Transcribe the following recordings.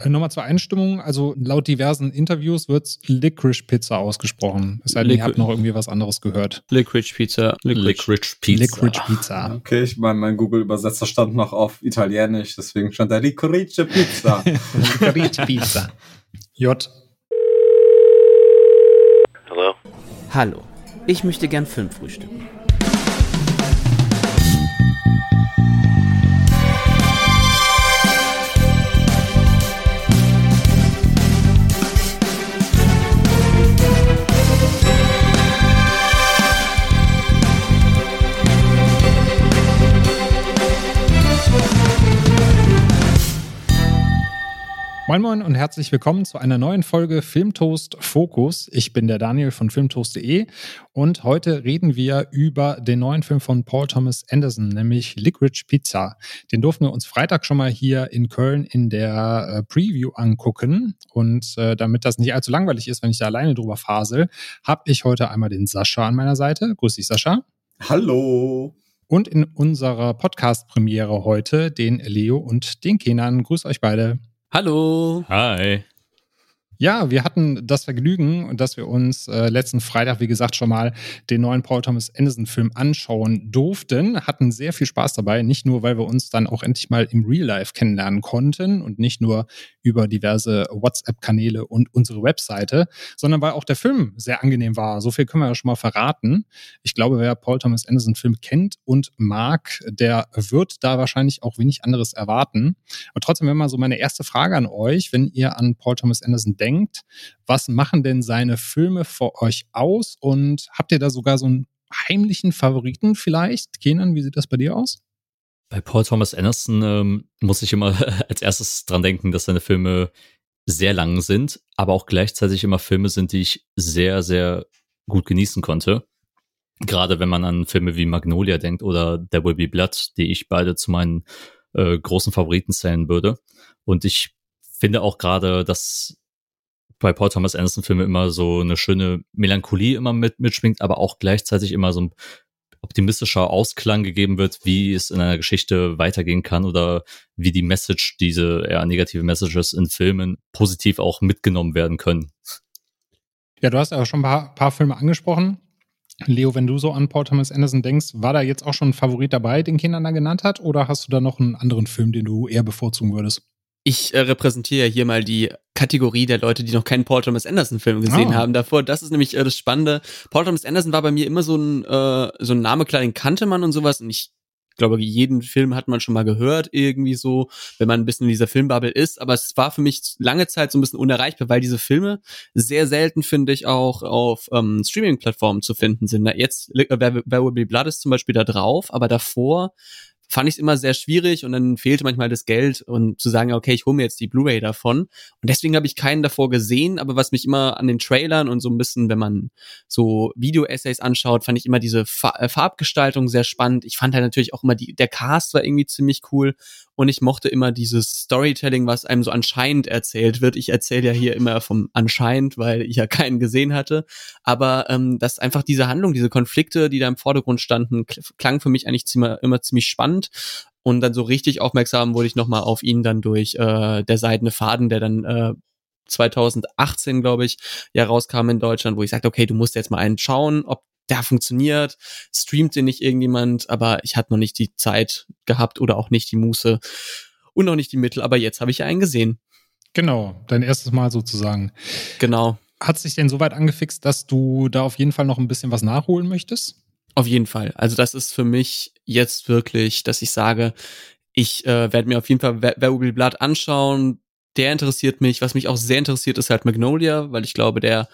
Äh, nochmal zur Einstimmung. Also laut diversen Interviews wird Licorice Pizza ausgesprochen. Es sei denn, ihr habt noch irgendwie was anderes gehört. Licorice Pizza. Licorice Pizza. Licorice Pizza. Okay, ich meine, mein Google-Übersetzer stand noch auf Italienisch, deswegen stand da Licorice Pizza. Licorice Pizza. J. Hallo? Hallo. Ich möchte gern fünf frühstücken. Moin Moin und herzlich willkommen zu einer neuen Folge Filmtoast Fokus. Ich bin der Daniel von filmtoast.de und heute reden wir über den neuen Film von Paul Thomas Anderson, nämlich Licorice Pizza. Den durften wir uns Freitag schon mal hier in Köln in der äh, Preview angucken und äh, damit das nicht allzu langweilig ist, wenn ich da alleine drüber fasel, habe ich heute einmal den Sascha an meiner Seite. Grüß dich, Sascha. Hallo. Und in unserer Podcast-Premiere heute den Leo und den Kenan. Grüß euch beide. Hallo. Hi. Ja, wir hatten das Vergnügen, dass wir uns äh, letzten Freitag, wie gesagt, schon mal den neuen Paul Thomas Anderson-Film anschauen durften. Hatten sehr viel Spaß dabei, nicht nur, weil wir uns dann auch endlich mal im Real Life kennenlernen konnten und nicht nur über diverse WhatsApp-Kanäle und unsere Webseite, sondern weil auch der Film sehr angenehm war. So viel können wir ja schon mal verraten. Ich glaube, wer Paul Thomas Anderson-Film kennt und mag, der wird da wahrscheinlich auch wenig anderes erwarten. Aber trotzdem wäre mal so meine erste Frage an euch, wenn ihr an Paul Thomas Anderson denkt, denkt, was machen denn seine Filme für euch aus? Und habt ihr da sogar so einen heimlichen Favoriten vielleicht? Kenan, wie sieht das bei dir aus? Bei Paul Thomas Anderson ähm, muss ich immer als erstes dran denken, dass seine Filme sehr lang sind, aber auch gleichzeitig immer Filme sind, die ich sehr, sehr gut genießen konnte. Gerade wenn man an Filme wie Magnolia denkt oder There Will Be Blood, die ich beide zu meinen äh, großen Favoriten zählen würde. Und ich finde auch gerade, dass bei Paul Thomas Anderson Filme immer so eine schöne Melancholie immer mit mitschwingt, aber auch gleichzeitig immer so ein optimistischer Ausklang gegeben wird, wie es in einer Geschichte weitergehen kann oder wie die Message, diese eher negative Messages in Filmen positiv auch mitgenommen werden können. Ja, du hast ja schon ein paar, paar Filme angesprochen. Leo, wenn du so an Paul Thomas Anderson denkst, war da jetzt auch schon ein Favorit dabei, den Kindern da genannt hat, oder hast du da noch einen anderen Film, den du eher bevorzugen würdest? Ich äh, repräsentiere ja hier mal die Kategorie der Leute, die noch keinen Paul Thomas Anderson Film gesehen oh. haben davor. Das ist nämlich äh, das Spannende. Paul Thomas Anderson war bei mir immer so ein äh, so ein Name klar, den kannte man und sowas und ich glaube, jeden Film hat man schon mal gehört irgendwie so, wenn man ein bisschen in dieser Filmbubble ist, aber es war für mich lange Zeit so ein bisschen unerreichbar, weil diese Filme sehr selten finde ich auch auf ähm, Streaming-Plattformen zu finden sind. Jetzt äh, Where Will Be Blood ist zum Beispiel da drauf, aber davor fand ich es immer sehr schwierig und dann fehlte manchmal das Geld und zu sagen, okay, ich hole mir jetzt die Blu-ray davon. Und deswegen habe ich keinen davor gesehen, aber was mich immer an den Trailern und so ein bisschen, wenn man so Video-Essays anschaut, fand ich immer diese äh, Farbgestaltung sehr spannend. Ich fand halt natürlich auch immer die, der Cast war irgendwie ziemlich cool und ich mochte immer dieses Storytelling, was einem so anscheinend erzählt wird. Ich erzähle ja hier immer vom anscheinend, weil ich ja keinen gesehen hatte. Aber ähm, dass einfach diese Handlung, diese Konflikte, die da im Vordergrund standen, klang für mich eigentlich immer, immer ziemlich spannend. Und dann so richtig aufmerksam wurde ich nochmal auf ihn dann durch äh, der seidene Faden, der dann äh, 2018, glaube ich, ja rauskam in Deutschland, wo ich sagte, okay, du musst jetzt mal einen schauen, ob der funktioniert, streamt den nicht irgendjemand, aber ich hatte noch nicht die Zeit gehabt oder auch nicht die Muße und noch nicht die Mittel, aber jetzt habe ich ja einen gesehen. Genau, dein erstes Mal sozusagen. Genau. Hat sich denn soweit angefixt, dass du da auf jeden Fall noch ein bisschen was nachholen möchtest? Auf jeden Fall. Also das ist für mich jetzt wirklich, dass ich sage, ich äh, werde mir auf jeden Fall Wer Blood anschauen. Der interessiert mich. Was mich auch sehr interessiert, ist halt Magnolia, weil ich glaube, der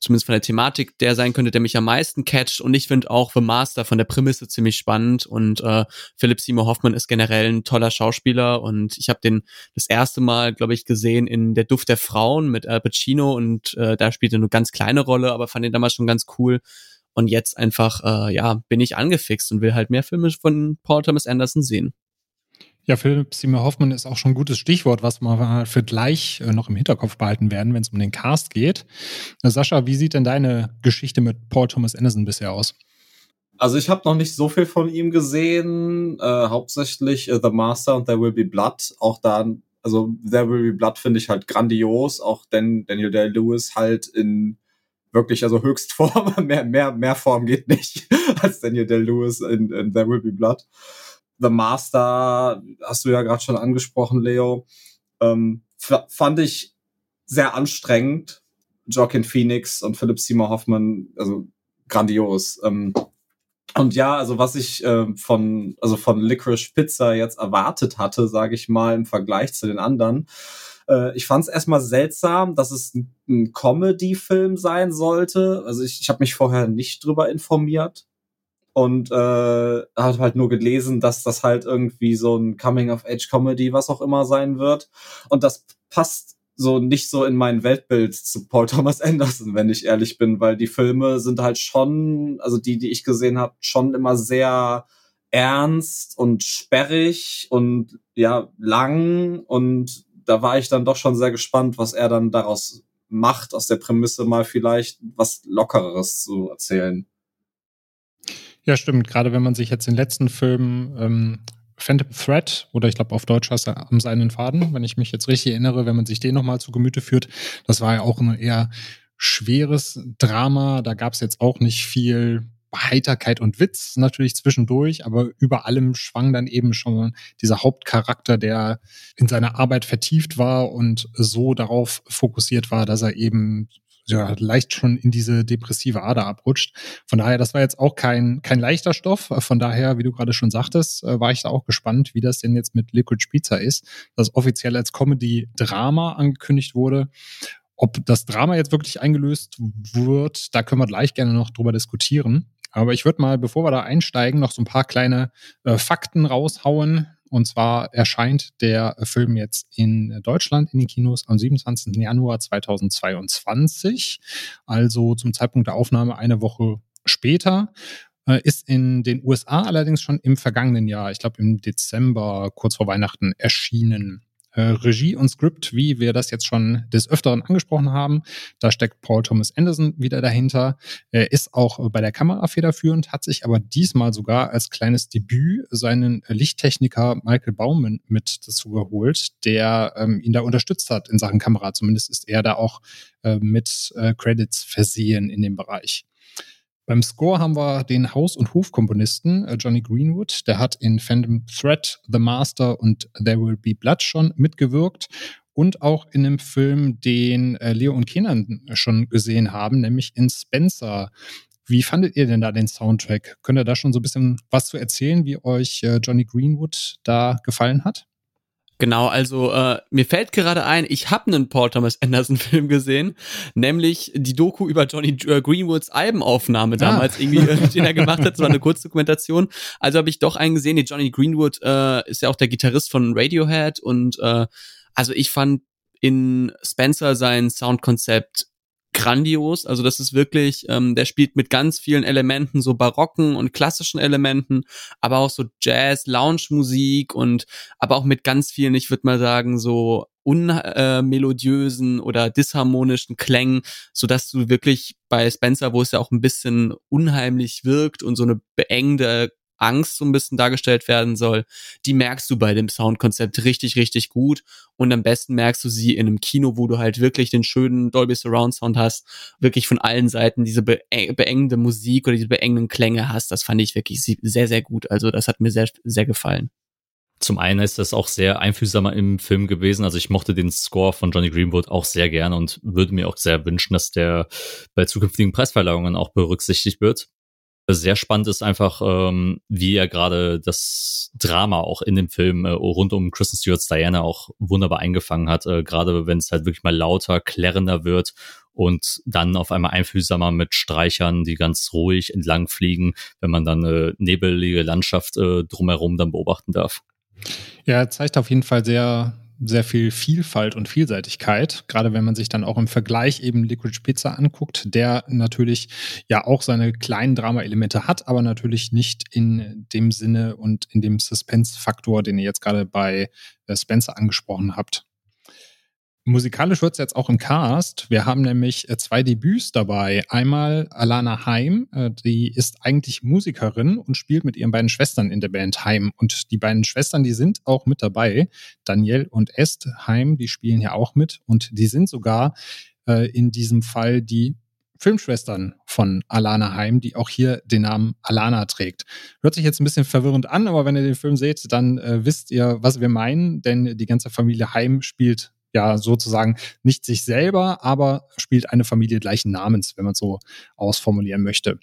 zumindest von der Thematik, der sein könnte, der mich am meisten catcht. Und ich finde auch The Master von der Prämisse ziemlich spannend. Und äh, Philipp Seymour Hoffman ist generell ein toller Schauspieler. Und ich habe den das erste Mal, glaube ich, gesehen in Der Duft der Frauen mit Al Pacino. Und äh, da spielte eine ganz kleine Rolle, aber fand ihn damals schon ganz cool. Und jetzt einfach, äh, ja, bin ich angefixt und will halt mehr Filme von Paul Thomas Anderson sehen. Ja, Philipp Seymour Hoffmann ist auch schon ein gutes Stichwort, was wir für gleich äh, noch im Hinterkopf behalten werden, wenn es um den Cast geht. Sascha, wie sieht denn deine Geschichte mit Paul Thomas Anderson bisher aus? Also ich habe noch nicht so viel von ihm gesehen, äh, hauptsächlich äh, The Master und There Will Be Blood. Auch da Also There Will Be Blood finde ich halt grandios, auch denn Daniel Day-Lewis halt in wirklich, also Höchstform, mehr, mehr, mehr Form geht nicht als Daniel Day-Lewis in, in There Will Be Blood. The Master, hast du ja gerade schon angesprochen, Leo, ähm, fand ich sehr anstrengend. Joaquin Phoenix und Philip Seymour Hoffman, also grandios. Ähm, und ja, also was ich äh, von, also von Licorice Pizza jetzt erwartet hatte, sage ich mal, im Vergleich zu den anderen, äh, ich fand es erstmal seltsam, dass es ein, Comedy-Film sein sollte. Also ich, ich habe mich vorher nicht drüber informiert und äh, habe halt nur gelesen, dass das halt irgendwie so ein Coming-of-Age-Comedy, was auch immer sein wird. Und das passt so nicht so in mein Weltbild zu Paul Thomas Anderson, wenn ich ehrlich bin, weil die Filme sind halt schon, also die, die ich gesehen habe, schon immer sehr ernst und sperrig und ja, lang und da war ich dann doch schon sehr gespannt, was er dann daraus macht, aus der Prämisse mal vielleicht was Lockereres zu erzählen. Ja, stimmt. Gerade wenn man sich jetzt den letzten Film ähm, Phantom Thread oder ich glaube auf Deutsch heißt er am seinen Faden, wenn ich mich jetzt richtig erinnere, wenn man sich den nochmal zu Gemüte führt. Das war ja auch ein eher schweres Drama. Da gab es jetzt auch nicht viel Heiterkeit und Witz natürlich zwischendurch, aber über allem schwang dann eben schon dieser Hauptcharakter, der in seiner Arbeit vertieft war und so darauf fokussiert war, dass er eben ja, leicht schon in diese depressive Ader abrutscht. Von daher, das war jetzt auch kein, kein leichter Stoff. Von daher, wie du gerade schon sagtest, äh, war ich da auch gespannt, wie das denn jetzt mit Liquid Pizza ist, das offiziell als Comedy-Drama angekündigt wurde. Ob das Drama jetzt wirklich eingelöst wird, da können wir gleich gerne noch drüber diskutieren. Aber ich würde mal, bevor wir da einsteigen, noch so ein paar kleine äh, Fakten raushauen, und zwar erscheint der Film jetzt in Deutschland in den Kinos am 27. Januar 2022, also zum Zeitpunkt der Aufnahme eine Woche später. Äh, ist in den USA allerdings schon im vergangenen Jahr, ich glaube im Dezember, kurz vor Weihnachten, erschienen. Äh, Regie und Skript, wie wir das jetzt schon des Öfteren angesprochen haben. Da steckt Paul Thomas Anderson wieder dahinter. Er ist auch bei der Kamera federführend, hat sich aber diesmal sogar als kleines Debüt seinen Lichttechniker Michael Baumann mit dazu geholt, der ähm, ihn da unterstützt hat in Sachen Kamera. Zumindest ist er da auch äh, mit äh, Credits versehen in dem Bereich. Beim Score haben wir den Haus- und Hofkomponisten äh, Johnny Greenwood. Der hat in Phantom Thread, The Master und There Will Be Blood schon mitgewirkt. Und auch in einem Film, den äh, Leo und Kenan schon gesehen haben, nämlich in Spencer. Wie fandet ihr denn da den Soundtrack? Könnt ihr da schon so ein bisschen was zu erzählen, wie euch äh, Johnny Greenwood da gefallen hat? Genau, also äh, mir fällt gerade ein, ich habe einen Paul Thomas Anderson Film gesehen, nämlich die Doku über Johnny äh, Greenwoods Albenaufnahme ah. damals ah. irgendwie, äh, den er gemacht hat. Das war eine Kurzdokumentation. Also habe ich doch einen gesehen. Die Johnny Greenwood äh, ist ja auch der Gitarrist von Radiohead und äh, also ich fand in Spencer sein Soundkonzept grandios. Also das ist wirklich, ähm, der spielt mit ganz vielen Elementen, so barocken und klassischen Elementen, aber auch so Jazz, Lounge-Musik und aber auch mit ganz vielen, ich würde mal sagen, so unmelodiösen äh, oder disharmonischen Klängen, so dass du wirklich bei Spencer, wo es ja auch ein bisschen unheimlich wirkt und so eine beengende Angst so ein bisschen dargestellt werden soll, die merkst du bei dem Soundkonzept richtig, richtig gut. Und am besten merkst du sie in einem Kino, wo du halt wirklich den schönen Dolby Surround Sound hast, wirklich von allen Seiten diese beengende Musik oder diese beengenden Klänge hast. Das fand ich wirklich sehr, sehr gut. Also das hat mir sehr, sehr gefallen. Zum einen ist das auch sehr einfühlsamer im Film gewesen. Also ich mochte den Score von Johnny Greenwood auch sehr gern und würde mir auch sehr wünschen, dass der bei zukünftigen Preisverleihungen auch berücksichtigt wird sehr spannend ist einfach, ähm, wie er gerade das Drama auch in dem Film äh, rund um Kristen Stewart's Diana auch wunderbar eingefangen hat. Äh, gerade wenn es halt wirklich mal lauter, klärender wird und dann auf einmal einfühlsamer mit Streichern, die ganz ruhig entlang fliegen, wenn man dann eine nebelige Landschaft äh, drumherum dann beobachten darf. Ja, zeigt auf jeden Fall sehr sehr viel Vielfalt und Vielseitigkeit, gerade wenn man sich dann auch im Vergleich eben Liquid Pizza anguckt, der natürlich ja auch seine kleinen Drama-Elemente hat, aber natürlich nicht in dem Sinne und in dem Suspense-Faktor, den ihr jetzt gerade bei äh, Spencer angesprochen habt. Musikalisch wird es jetzt auch im Cast. Wir haben nämlich äh, zwei Debüts dabei. Einmal Alana Heim, äh, die ist eigentlich Musikerin und spielt mit ihren beiden Schwestern in der Band Heim. Und die beiden Schwestern, die sind auch mit dabei. Danielle und Est Heim, die spielen ja auch mit. Und die sind sogar äh, in diesem Fall die Filmschwestern von Alana Heim, die auch hier den Namen Alana trägt. Hört sich jetzt ein bisschen verwirrend an, aber wenn ihr den Film seht, dann äh, wisst ihr, was wir meinen, denn die ganze Familie Heim spielt ja sozusagen nicht sich selber, aber spielt eine Familie gleichen Namens, wenn man so ausformulieren möchte.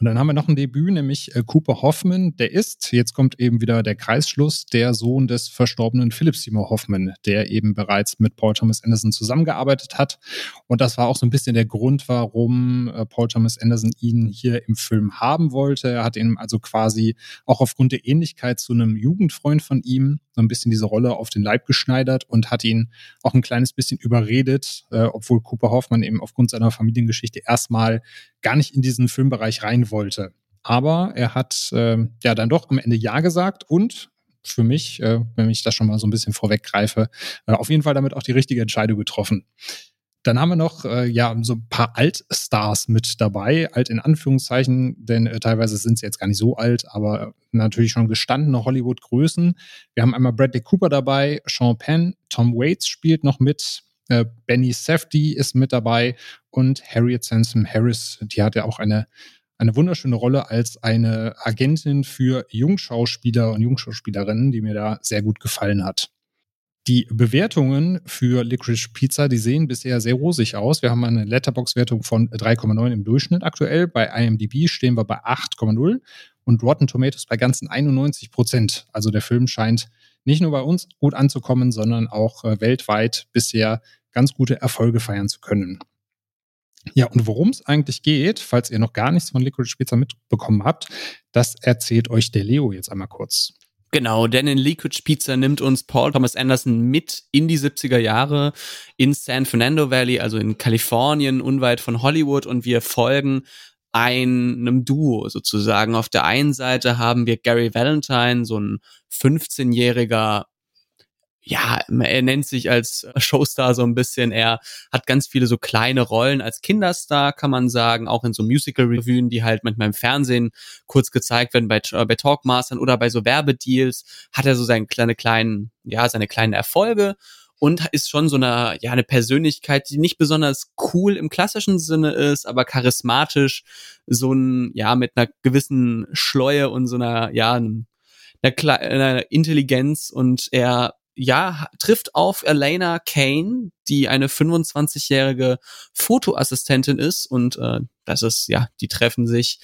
Und dann haben wir noch ein Debüt, nämlich äh, Cooper Hoffman. Der ist, jetzt kommt eben wieder der Kreisschluss, der Sohn des verstorbenen Philip Seymour Hoffman, der eben bereits mit Paul Thomas Anderson zusammengearbeitet hat. Und das war auch so ein bisschen der Grund, warum äh, Paul Thomas Anderson ihn hier im Film haben wollte. Er hat ihn also quasi auch aufgrund der Ähnlichkeit zu einem Jugendfreund von ihm so ein bisschen diese Rolle auf den Leib geschneidert und hat ihn auch ein kleines bisschen überredet, äh, obwohl Cooper Hoffman eben aufgrund seiner Familiengeschichte erstmal gar nicht in diesen Filmbereich rein wollte. Aber er hat äh, ja dann doch am Ende Ja gesagt und für mich, äh, wenn ich das schon mal so ein bisschen vorweggreife, äh, auf jeden Fall damit auch die richtige Entscheidung getroffen. Dann haben wir noch äh, ja so ein paar Altstars mit dabei, alt in Anführungszeichen, denn äh, teilweise sind sie jetzt gar nicht so alt, aber natürlich schon gestandene Hollywood-Größen. Wir haben einmal Bradley Cooper dabei, Sean Penn, Tom Waits spielt noch mit, äh, Benny Safdie ist mit dabei und Harriet Sansom Harris, die hat ja auch eine eine wunderschöne Rolle als eine Agentin für Jungschauspieler und Jungschauspielerinnen, die mir da sehr gut gefallen hat. Die Bewertungen für Licorice Pizza, die sehen bisher sehr rosig aus. Wir haben eine Letterbox-Wertung von 3,9 im Durchschnitt aktuell. Bei IMDb stehen wir bei 8,0 und Rotten Tomatoes bei ganzen 91 Prozent. Also der Film scheint nicht nur bei uns gut anzukommen, sondern auch äh, weltweit bisher ganz gute Erfolge feiern zu können. Ja, und worum es eigentlich geht, falls ihr noch gar nichts von Licorice Pizza mitbekommen habt, das erzählt euch der Leo jetzt einmal kurz. Genau, denn in Liquid Pizza nimmt uns Paul Thomas Anderson mit in die 70er Jahre in San Fernando Valley, also in Kalifornien, unweit von Hollywood und wir folgen einem Duo sozusagen. Auf der einen Seite haben wir Gary Valentine, so ein 15-jähriger ja, er nennt sich als Showstar so ein bisschen. Er hat ganz viele so kleine Rollen als Kinderstar, kann man sagen, auch in so Musical-Revuen, die halt manchmal im Fernsehen kurz gezeigt werden bei, äh, bei Talkmastern oder bei so Werbedeals, hat er so seine kleine kleinen, ja, seine kleinen Erfolge und ist schon so eine, ja, eine Persönlichkeit, die nicht besonders cool im klassischen Sinne ist, aber charismatisch, so ein, ja, mit einer gewissen Schleue und so einer, ja, einer, einer Intelligenz und er ja, trifft auf Elena Kane, die eine 25-jährige Fotoassistentin ist und äh, das ist, ja, die treffen sich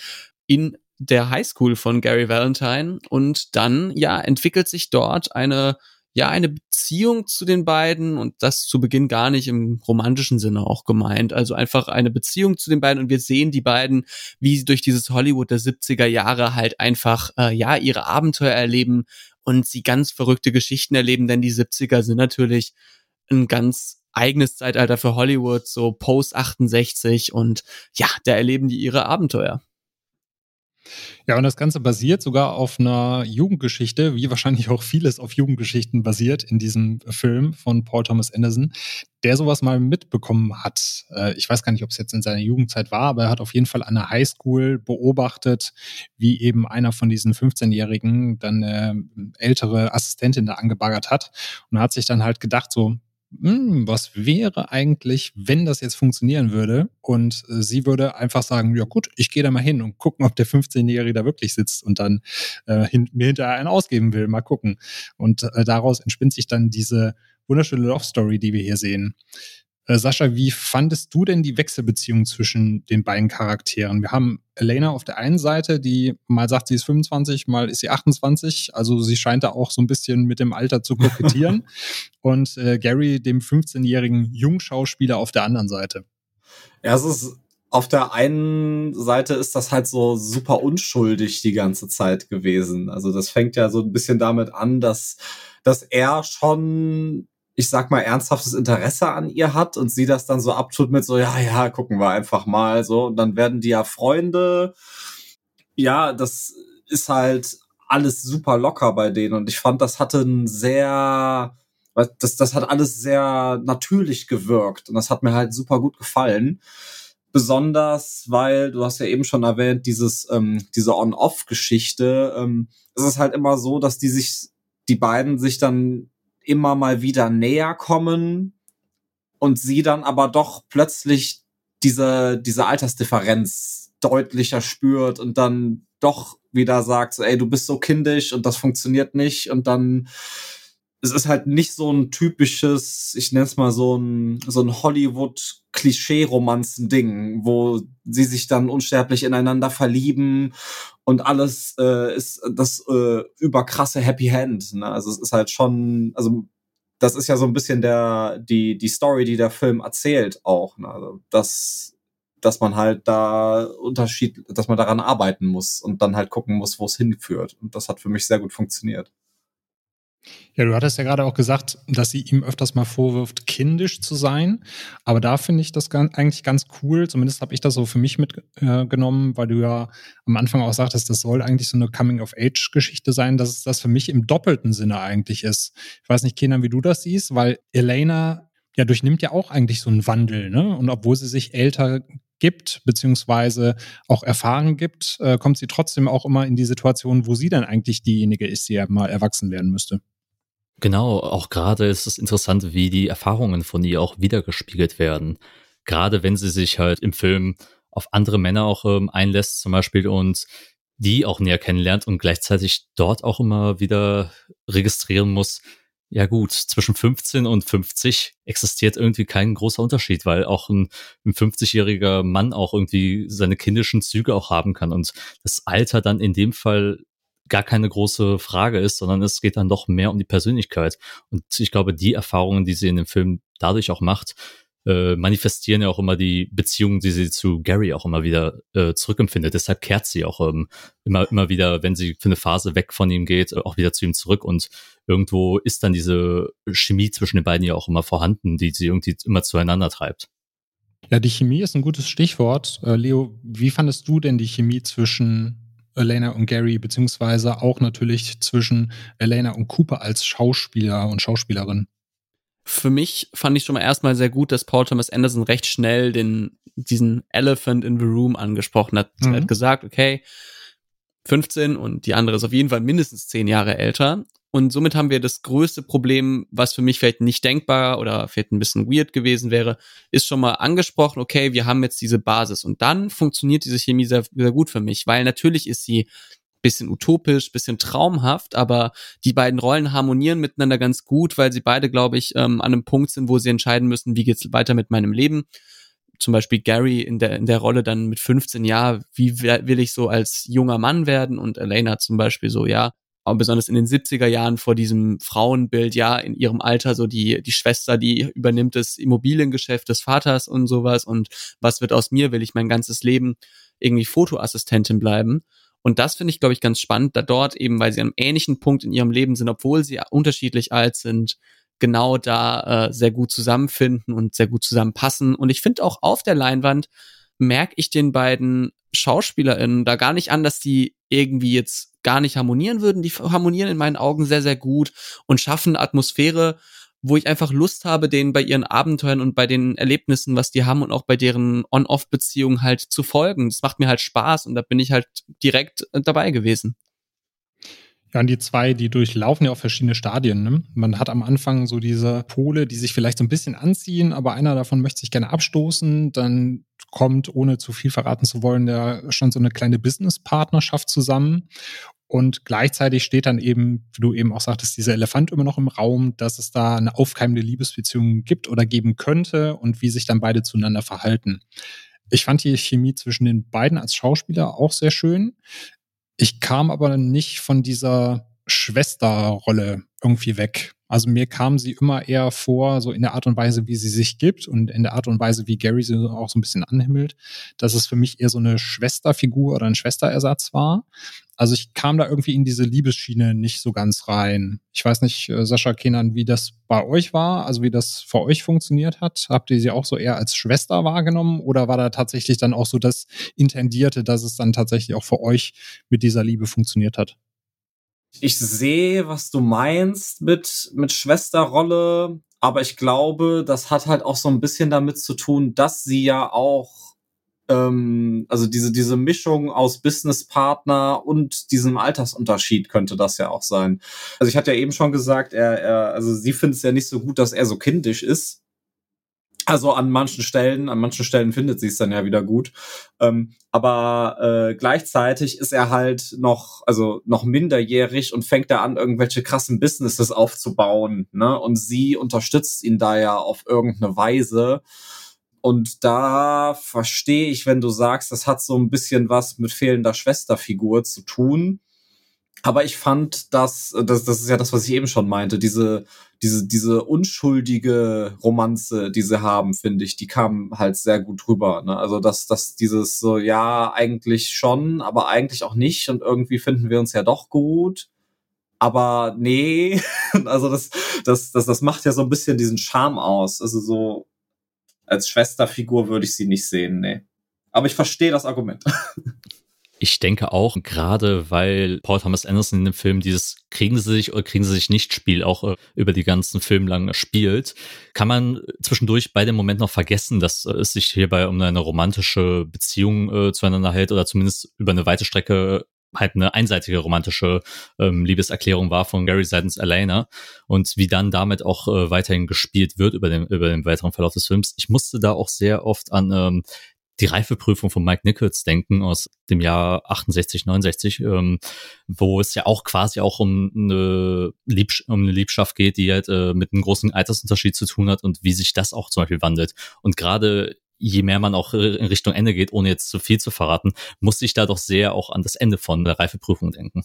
in der Highschool von Gary Valentine und dann, ja, entwickelt sich dort eine ja eine Beziehung zu den beiden und das zu Beginn gar nicht im romantischen Sinne auch gemeint. Also einfach eine Beziehung zu den beiden und wir sehen die beiden, wie sie durch dieses Hollywood der 70er Jahre halt einfach äh, ja ihre Abenteuer erleben, und sie ganz verrückte Geschichten erleben, denn die 70er sind natürlich ein ganz eigenes Zeitalter für Hollywood, so Post 68 und ja, da erleben die ihre Abenteuer. Ja, und das Ganze basiert sogar auf einer Jugendgeschichte, wie wahrscheinlich auch vieles auf Jugendgeschichten basiert in diesem Film von Paul Thomas Anderson, der sowas mal mitbekommen hat. Äh, ich weiß gar nicht, ob es jetzt in seiner Jugendzeit war, aber er hat auf jeden Fall an der Highschool beobachtet, wie eben einer von diesen 15-Jährigen dann eine ältere Assistentin da angebaggert hat und hat sich dann halt gedacht, so, hm, was wäre eigentlich, wenn das jetzt funktionieren würde? Und äh, sie würde einfach sagen, ja gut, ich gehe da mal hin und gucken, ob der 15-Jährige da wirklich sitzt und dann äh, hin, mir hinterher einen ausgeben will. Mal gucken. Und äh, daraus entspinnt sich dann diese wunderschöne Love Story, die wir hier sehen. Äh, Sascha, wie fandest du denn die Wechselbeziehung zwischen den beiden Charakteren? Wir haben Elena auf der einen Seite, die mal sagt, sie ist 25, mal ist sie 28. Also sie scheint da auch so ein bisschen mit dem Alter zu kokettieren. Und äh, Gary, dem 15-jährigen Jungschauspieler auf der anderen Seite. Ja, es ist auf der einen Seite ist das halt so super unschuldig die ganze Zeit gewesen. Also das fängt ja so ein bisschen damit an, dass, dass er schon ich sag mal, ernsthaftes Interesse an ihr hat und sie das dann so abtut mit so, ja, ja, gucken wir einfach mal so. Und dann werden die ja Freunde. Ja, das ist halt alles super locker bei denen. Und ich fand, das hatte einen sehr, das, das hat alles sehr natürlich gewirkt und das hat mir halt super gut gefallen. Besonders, weil du hast ja eben schon erwähnt, dieses ähm, diese On-Off-Geschichte. Ähm, es ist halt immer so, dass die sich die beiden sich dann immer mal wieder näher kommen und sie dann aber doch plötzlich diese diese Altersdifferenz deutlicher spürt und dann doch wieder sagt, so, ey, du bist so kindisch und das funktioniert nicht und dann es ist halt nicht so ein typisches, ich nenne es mal so ein, so ein Hollywood-Klischee-Romanzen-Ding, wo sie sich dann unsterblich ineinander verlieben und alles äh, ist das äh, überkrasse Happy Hand. Ne? Also es ist halt schon, also das ist ja so ein bisschen der, die, die Story, die der Film erzählt auch. Ne? Also das, dass man halt da Unterschied, dass man daran arbeiten muss und dann halt gucken muss, wo es hinführt. Und das hat für mich sehr gut funktioniert. Ja, du hattest ja gerade auch gesagt, dass sie ihm öfters mal vorwirft, kindisch zu sein. Aber da finde ich das eigentlich ganz cool. Zumindest habe ich das so für mich mitgenommen, äh, weil du ja am Anfang auch sagtest, das soll eigentlich so eine Coming-of-Age-Geschichte sein, dass es das für mich im doppelten Sinne eigentlich ist. Ich weiß nicht, Kenan, wie du das siehst, weil Elena ja durchnimmt ja auch eigentlich so einen Wandel, ne? Und obwohl sie sich älter gibt, beziehungsweise auch erfahren gibt, äh, kommt sie trotzdem auch immer in die Situation, wo sie dann eigentlich diejenige ist, die ja mal erwachsen werden müsste. Genau, auch gerade ist es interessant, wie die Erfahrungen von ihr auch wiedergespiegelt werden. Gerade wenn sie sich halt im Film auf andere Männer auch ähm, einlässt, zum Beispiel, und die auch näher kennenlernt und gleichzeitig dort auch immer wieder registrieren muss, ja gut, zwischen 15 und 50 existiert irgendwie kein großer Unterschied, weil auch ein, ein 50-jähriger Mann auch irgendwie seine kindischen Züge auch haben kann und das Alter dann in dem Fall gar keine große Frage ist, sondern es geht dann doch mehr um die Persönlichkeit. Und ich glaube, die Erfahrungen, die sie in dem Film dadurch auch macht, äh, manifestieren ja auch immer die Beziehungen, die sie zu Gary auch immer wieder äh, zurückempfindet. Deshalb kehrt sie auch ähm, immer, immer wieder, wenn sie für eine Phase weg von ihm geht, auch wieder zu ihm zurück. Und irgendwo ist dann diese Chemie zwischen den beiden ja auch immer vorhanden, die sie irgendwie immer zueinander treibt. Ja, die Chemie ist ein gutes Stichwort. Äh, Leo, wie fandest du denn die Chemie zwischen Elena und Gary, beziehungsweise auch natürlich zwischen Elena und Cooper als Schauspieler und Schauspielerin. Für mich fand ich schon mal erstmal sehr gut, dass Paul Thomas Anderson recht schnell den, diesen Elephant in the Room angesprochen hat. Mhm. Er hat gesagt, okay, 15 und die andere ist auf jeden Fall mindestens 10 Jahre älter. Und somit haben wir das größte Problem, was für mich vielleicht nicht denkbar oder vielleicht ein bisschen weird gewesen wäre, ist schon mal angesprochen, okay, wir haben jetzt diese Basis. Und dann funktioniert diese Chemie sehr, sehr gut für mich, weil natürlich ist sie bisschen utopisch, bisschen traumhaft, aber die beiden Rollen harmonieren miteinander ganz gut, weil sie beide, glaube ich, ähm, an einem Punkt sind, wo sie entscheiden müssen, wie geht's weiter mit meinem Leben. Zum Beispiel Gary in der, in der Rolle dann mit 15 Jahren, wie will ich so als junger Mann werden? Und Elena zum Beispiel so, ja, aber besonders in den 70er Jahren vor diesem Frauenbild, ja, in ihrem Alter so die, die Schwester, die übernimmt das Immobiliengeschäft des Vaters und sowas und was wird aus mir, will ich mein ganzes Leben irgendwie Fotoassistentin bleiben. Und das finde ich, glaube ich, ganz spannend, da dort eben, weil sie einem ähnlichen Punkt in ihrem Leben sind, obwohl sie unterschiedlich alt sind, genau da äh, sehr gut zusammenfinden und sehr gut zusammenpassen. Und ich finde auch auf der Leinwand merke ich den beiden SchauspielerInnen da gar nicht an, dass die irgendwie jetzt gar nicht harmonieren würden. Die harmonieren in meinen Augen sehr, sehr gut und schaffen Atmosphäre, wo ich einfach Lust habe, denen bei ihren Abenteuern und bei den Erlebnissen, was die haben und auch bei deren On-Off-Beziehungen halt zu folgen. Das macht mir halt Spaß und da bin ich halt direkt äh, dabei gewesen. Ja, und die zwei, die durchlaufen ja auch verschiedene Stadien. Ne? Man hat am Anfang so diese Pole, die sich vielleicht so ein bisschen anziehen, aber einer davon möchte sich gerne abstoßen. Dann kommt, ohne zu viel verraten zu wollen, ja schon so eine kleine Business-Partnerschaft zusammen. Und gleichzeitig steht dann eben, wie du eben auch sagtest, dieser Elefant immer noch im Raum, dass es da eine aufkeimende Liebesbeziehung gibt oder geben könnte und wie sich dann beide zueinander verhalten. Ich fand die Chemie zwischen den beiden als Schauspieler auch sehr schön. Ich kam aber nicht von dieser Schwesterrolle irgendwie weg. Also mir kam sie immer eher vor, so in der Art und Weise, wie sie sich gibt und in der Art und Weise, wie Gary sie auch so ein bisschen anhimmelt, dass es für mich eher so eine Schwesterfigur oder ein Schwesterersatz war. Also ich kam da irgendwie in diese Liebesschiene nicht so ganz rein. Ich weiß nicht, äh, Sascha Kenan, wie das bei euch war, also wie das für euch funktioniert hat. Habt ihr sie auch so eher als Schwester wahrgenommen oder war da tatsächlich dann auch so das Intendierte, dass es dann tatsächlich auch für euch mit dieser Liebe funktioniert hat? Ich sehe, was du meinst mit, mit Schwesterrolle, aber ich glaube, das hat halt auch so ein bisschen damit zu tun, dass sie ja auch ähm, also diese, diese Mischung aus Businesspartner und diesem Altersunterschied könnte das ja auch sein. Also ich hatte ja eben schon gesagt, er, er also sie findet es ja nicht so gut, dass er so kindisch ist. Also an manchen Stellen, an manchen Stellen findet sie es dann ja wieder gut. Ähm, aber äh, gleichzeitig ist er halt noch, also noch minderjährig und fängt da an, irgendwelche krassen Businesses aufzubauen. Ne? Und sie unterstützt ihn da ja auf irgendeine Weise. Und da verstehe ich, wenn du sagst, das hat so ein bisschen was mit fehlender Schwesterfigur zu tun. Aber ich fand, dass, das, das ist ja das, was ich eben schon meinte, diese, diese, diese unschuldige Romanze, die sie haben, finde ich, die kam halt sehr gut rüber. Ne? Also, dass, dass dieses so, ja, eigentlich schon, aber eigentlich auch nicht und irgendwie finden wir uns ja doch gut. Aber nee, also das, das, das, das macht ja so ein bisschen diesen Charme aus. Also so, als Schwesterfigur würde ich sie nicht sehen, nee. Aber ich verstehe das Argument. Ich denke auch, gerade weil Paul Thomas Anderson in dem Film dieses kriegen sie sich oder kriegen sie sich nicht Spiel auch äh, über die ganzen Film lang spielt, kann man zwischendurch bei dem Moment noch vergessen, dass äh, es sich hierbei um eine romantische Beziehung äh, zueinander hält oder zumindest über eine weite Strecke halt eine einseitige romantische ähm, Liebeserklärung war von Gary seitens Elena und wie dann damit auch äh, weiterhin gespielt wird über den, über den weiteren Verlauf des Films. Ich musste da auch sehr oft an ähm, die Reifeprüfung von Mike Nichols denken aus dem Jahr 68, 69, ähm, wo es ja auch quasi auch um eine, Liebsch um eine Liebschaft geht, die halt äh, mit einem großen Altersunterschied zu tun hat und wie sich das auch zum Beispiel wandelt. Und gerade je mehr man auch in Richtung Ende geht, ohne jetzt zu viel zu verraten, muss ich da doch sehr auch an das Ende von der Reifeprüfung denken.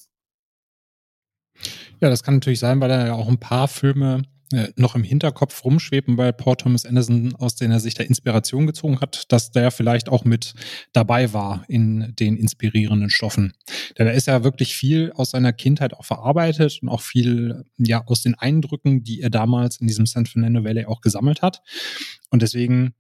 Ja, das kann natürlich sein, weil er ja auch ein paar Filme äh, noch im Hinterkopf rumschweben bei Paul Thomas Anderson, aus denen er sich der Inspiration gezogen hat, dass der vielleicht auch mit dabei war in den inspirierenden Stoffen. Denn da ist ja wirklich viel aus seiner Kindheit auch verarbeitet und auch viel ja aus den Eindrücken, die er damals in diesem San Fernando Valley auch gesammelt hat. Und deswegen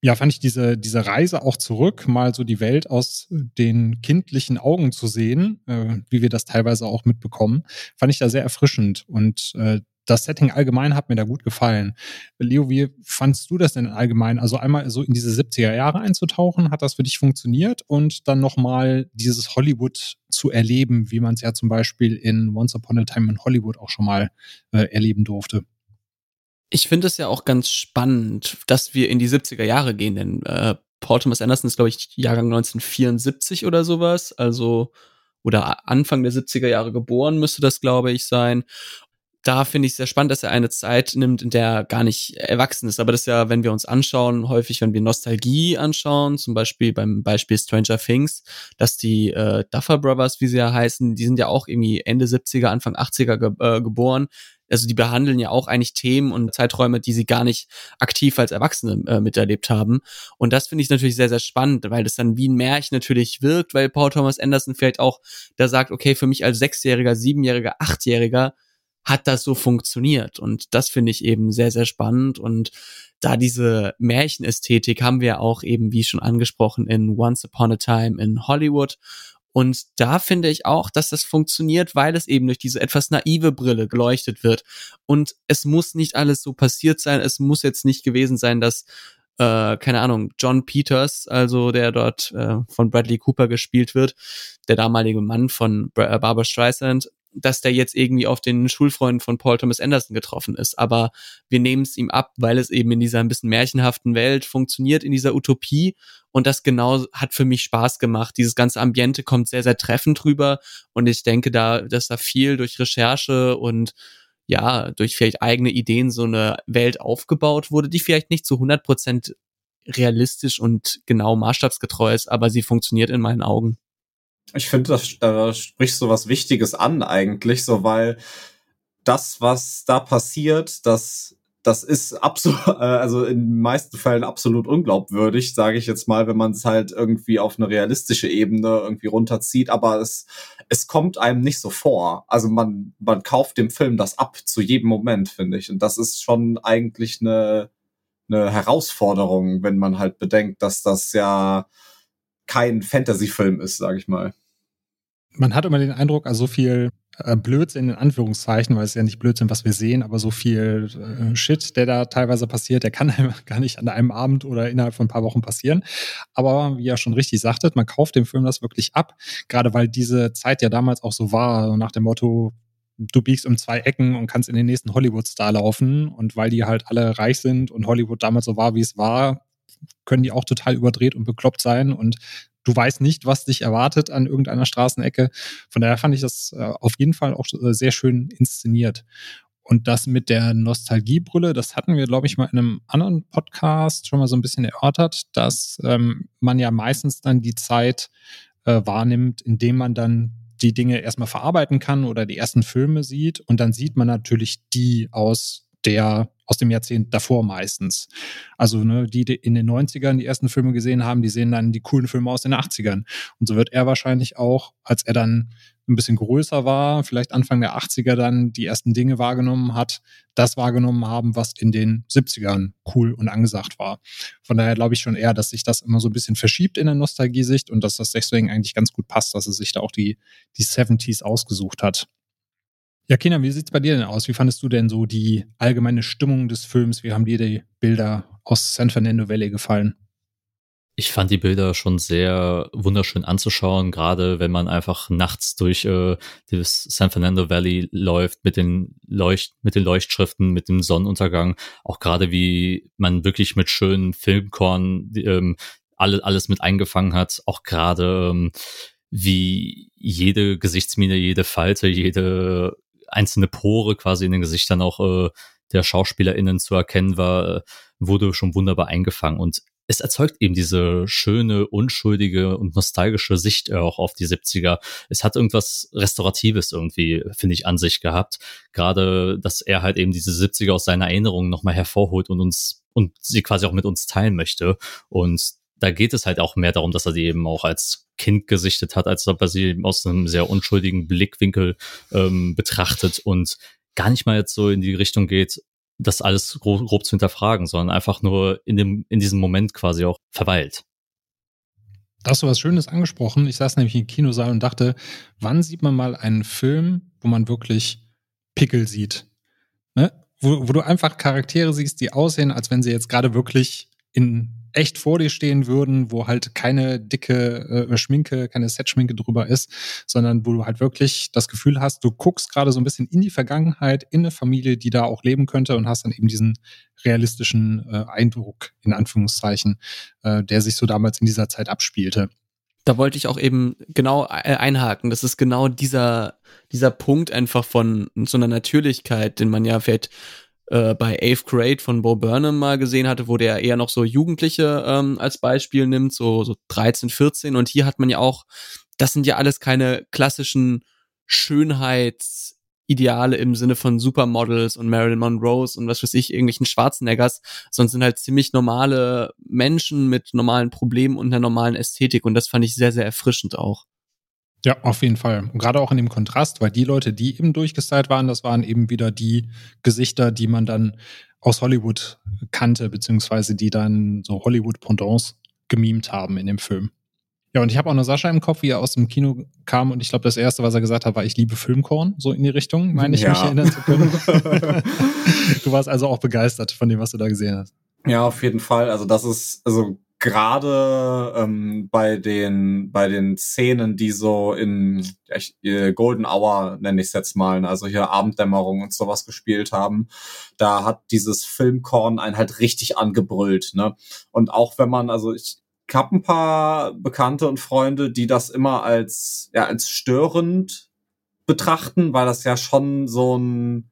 ja, fand ich diese, diese Reise auch zurück, mal so die Welt aus den kindlichen Augen zu sehen, äh, wie wir das teilweise auch mitbekommen, fand ich da sehr erfrischend. Und äh, das Setting allgemein hat mir da gut gefallen. Leo, wie fandst du das denn allgemein? Also einmal so in diese 70er Jahre einzutauchen, hat das für dich funktioniert? Und dann nochmal dieses Hollywood zu erleben, wie man es ja zum Beispiel in Once Upon a Time in Hollywood auch schon mal äh, erleben durfte. Ich finde es ja auch ganz spannend, dass wir in die 70er Jahre gehen, denn äh, Paul Thomas Anderson ist, glaube ich, Jahrgang 1974 oder sowas, also oder Anfang der 70er Jahre geboren müsste das, glaube ich, sein. Da finde ich sehr spannend, dass er eine Zeit nimmt, in der er gar nicht erwachsen ist. Aber das ist ja, wenn wir uns anschauen, häufig, wenn wir Nostalgie anschauen, zum Beispiel beim Beispiel Stranger Things, dass die äh, Duffer Brothers, wie sie ja heißen, die sind ja auch irgendwie Ende 70er, Anfang 80er ge äh, geboren also die behandeln ja auch eigentlich Themen und Zeiträume, die sie gar nicht aktiv als Erwachsene äh, miterlebt haben. Und das finde ich natürlich sehr, sehr spannend, weil das dann wie ein Märchen natürlich wirkt, weil Paul Thomas Anderson vielleicht auch da sagt, okay, für mich als Sechsjähriger, Siebenjähriger, Achtjähriger hat das so funktioniert. Und das finde ich eben sehr, sehr spannend. Und da diese Märchenästhetik haben wir auch eben, wie schon angesprochen, in Once Upon a Time in Hollywood. Und da finde ich auch, dass das funktioniert, weil es eben durch diese etwas naive Brille geleuchtet wird. Und es muss nicht alles so passiert sein. Es muss jetzt nicht gewesen sein, dass äh, keine Ahnung, John Peters, also der dort äh, von Bradley Cooper gespielt wird, der damalige Mann von äh, Barbara Streisand, dass der jetzt irgendwie auf den Schulfreunden von Paul Thomas Anderson getroffen ist. Aber wir nehmen es ihm ab, weil es eben in dieser ein bisschen märchenhaften Welt funktioniert, in dieser Utopie. Und das genau hat für mich Spaß gemacht. Dieses ganze Ambiente kommt sehr, sehr treffend rüber. Und ich denke da, dass da viel durch Recherche und ja, durch vielleicht eigene Ideen so eine Welt aufgebaut wurde, die vielleicht nicht zu 100 Prozent realistisch und genau maßstabsgetreu ist, aber sie funktioniert in meinen Augen. Ich finde, das, da sprichst du was Wichtiges an eigentlich, so weil das, was da passiert, das das ist absolut, äh, also in den meisten Fällen absolut unglaubwürdig, sage ich jetzt mal, wenn man es halt irgendwie auf eine realistische Ebene irgendwie runterzieht. Aber es, es kommt einem nicht so vor. Also man, man kauft dem Film das ab zu jedem Moment, finde ich. Und das ist schon eigentlich eine, eine Herausforderung, wenn man halt bedenkt, dass das ja kein Fantasy-Film ist, sage ich mal. Man hat immer den Eindruck, also so viel äh, Blödsinn in Anführungszeichen, weil es ja nicht Blödsinn, was wir sehen, aber so viel äh, Shit, der da teilweise passiert, der kann gar nicht an einem Abend oder innerhalb von ein paar Wochen passieren. Aber wie ihr schon richtig sagtet, man kauft dem Film das wirklich ab, gerade weil diese Zeit ja damals auch so war, nach dem Motto, du biegst um zwei Ecken und kannst in den nächsten Hollywood-Star laufen. Und weil die halt alle reich sind und Hollywood damals so war, wie es war, können die auch total überdreht und bekloppt sein. Und du weißt nicht, was dich erwartet an irgendeiner Straßenecke. Von daher fand ich das äh, auf jeden Fall auch äh, sehr schön inszeniert. Und das mit der Nostalgiebrille, das hatten wir, glaube ich, mal in einem anderen Podcast schon mal so ein bisschen erörtert, dass ähm, man ja meistens dann die Zeit äh, wahrnimmt, indem man dann die Dinge erstmal verarbeiten kann oder die ersten Filme sieht. Und dann sieht man natürlich die aus der aus dem Jahrzehnt davor meistens. Also ne, die, die in den 90ern die ersten Filme gesehen haben, die sehen dann die coolen Filme aus den 80ern. Und so wird er wahrscheinlich auch, als er dann ein bisschen größer war, vielleicht Anfang der 80er dann die ersten Dinge wahrgenommen hat, das wahrgenommen haben, was in den 70ern cool und angesagt war. Von daher glaube ich schon eher, dass sich das immer so ein bisschen verschiebt in der Nostalgiesicht und dass das deswegen eigentlich ganz gut passt, dass er sich da auch die, die 70s ausgesucht hat. Ja, Kina, wie sieht's bei dir denn aus? Wie fandest du denn so die allgemeine Stimmung des Films? Wie haben dir die Bilder aus San Fernando Valley gefallen? Ich fand die Bilder schon sehr wunderschön anzuschauen, gerade wenn man einfach nachts durch äh, das San Fernando Valley läuft mit den Leucht mit den Leuchtschriften, mit dem Sonnenuntergang. Auch gerade wie man wirklich mit schönen Filmkorn ähm, alle, alles mit eingefangen hat. Auch gerade ähm, wie jede Gesichtsmine, jede Falte, jede einzelne Pore quasi in den Gesichtern auch äh, der SchauspielerInnen zu erkennen war, äh, wurde schon wunderbar eingefangen. Und es erzeugt eben diese schöne, unschuldige und nostalgische Sicht auch auf die 70er. Es hat irgendwas Restauratives irgendwie, finde ich, an sich gehabt. Gerade, dass er halt eben diese 70er aus seiner Erinnerung nochmal hervorholt und uns und sie quasi auch mit uns teilen möchte. Und da geht es halt auch mehr darum, dass er die eben auch als Kind gesichtet hat, als ob er sie aus einem sehr unschuldigen Blickwinkel ähm, betrachtet und gar nicht mal jetzt so in die Richtung geht, das alles grob, grob zu hinterfragen, sondern einfach nur in dem in diesem Moment quasi auch verweilt. Da hast du was Schönes angesprochen. Ich saß nämlich im Kinosaal und dachte, wann sieht man mal einen Film, wo man wirklich Pickel sieht? Ne? Wo, wo du einfach Charaktere siehst, die aussehen, als wenn sie jetzt gerade wirklich in echt vor dir stehen würden, wo halt keine dicke äh, Schminke, keine Set-Schminke drüber ist, sondern wo du halt wirklich das Gefühl hast, du guckst gerade so ein bisschen in die Vergangenheit, in eine Familie, die da auch leben könnte und hast dann eben diesen realistischen äh, Eindruck, in Anführungszeichen, äh, der sich so damals in dieser Zeit abspielte. Da wollte ich auch eben genau äh, einhaken. Das ist genau dieser, dieser Punkt einfach von so einer Natürlichkeit, den man ja vielleicht äh, bei Eighth Grade von Bo Burnham mal gesehen hatte, wo der eher noch so Jugendliche ähm, als Beispiel nimmt, so, so 13, 14. Und hier hat man ja auch, das sind ja alles keine klassischen Schönheitsideale im Sinne von Supermodels und Marilyn Monroes und was weiß ich, irgendwelchen Schwarzeneggers, sondern sind halt ziemlich normale Menschen mit normalen Problemen und einer normalen Ästhetik. Und das fand ich sehr, sehr erfrischend auch. Ja, auf jeden Fall. Und gerade auch in dem Kontrast, weil die Leute, die eben durchgestylt waren, das waren eben wieder die Gesichter, die man dann aus Hollywood kannte, beziehungsweise die dann so Hollywood-Pendants gemimt haben in dem Film. Ja, und ich habe auch noch Sascha im Kopf, wie er aus dem Kino kam und ich glaube, das erste, was er gesagt hat, war, ich liebe Filmkorn, so in die Richtung, meine ich ja. mich erinnern zu können. du warst also auch begeistert von dem, was du da gesehen hast. Ja, auf jeden Fall. Also das ist, also gerade ähm, bei den bei den Szenen, die so in äh, Golden Hour nenne ich es jetzt mal, also hier Abenddämmerung und sowas gespielt haben, da hat dieses Filmkorn einen halt richtig angebrüllt, ne? Und auch wenn man, also ich habe ein paar Bekannte und Freunde, die das immer als ja als störend betrachten, weil das ja schon so ein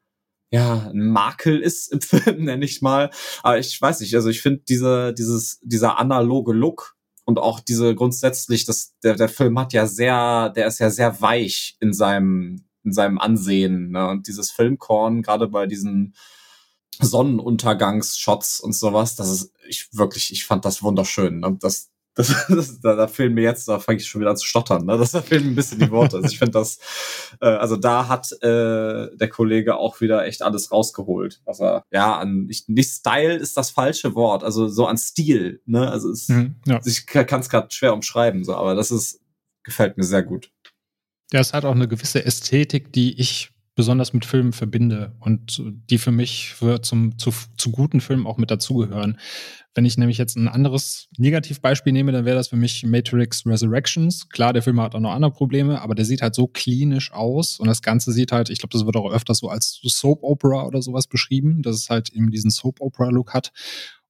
ja, ein Makel ist im Film, nenne ich mal. Aber ich weiß nicht, also ich finde diese, dieses, dieser analoge Look und auch diese grundsätzlich, das, der, der Film hat ja sehr, der ist ja sehr weich in seinem, in seinem Ansehen. Ne? Und dieses Filmkorn, gerade bei diesen Sonnenuntergangsshots und sowas, das ist ich wirklich, ich fand das wunderschön. Ne? Das, das, das, da, da fehlen mir jetzt, da fange ich schon wieder an zu stottern. Ne? Das da fehlen ein bisschen die Worte. Also ich finde das, äh, also da hat äh, der Kollege auch wieder echt alles rausgeholt. Was er, ja, an nicht, nicht Style ist das falsche Wort, also so an Stil. Ne? Also es, mhm, ja. ich kann es gerade schwer umschreiben, so, aber das ist gefällt mir sehr gut. Der ist halt auch eine gewisse Ästhetik, die ich besonders mit Filmen verbinde und die für mich für zum, zu, zu guten Filmen auch mit dazugehören. Wenn ich nämlich jetzt ein anderes Negativbeispiel nehme, dann wäre das für mich Matrix Resurrections. Klar, der Film hat auch noch andere Probleme, aber der sieht halt so klinisch aus und das Ganze sieht halt, ich glaube, das wird auch öfters so als Soap Opera oder sowas beschrieben, dass es halt eben diesen Soap Opera Look hat.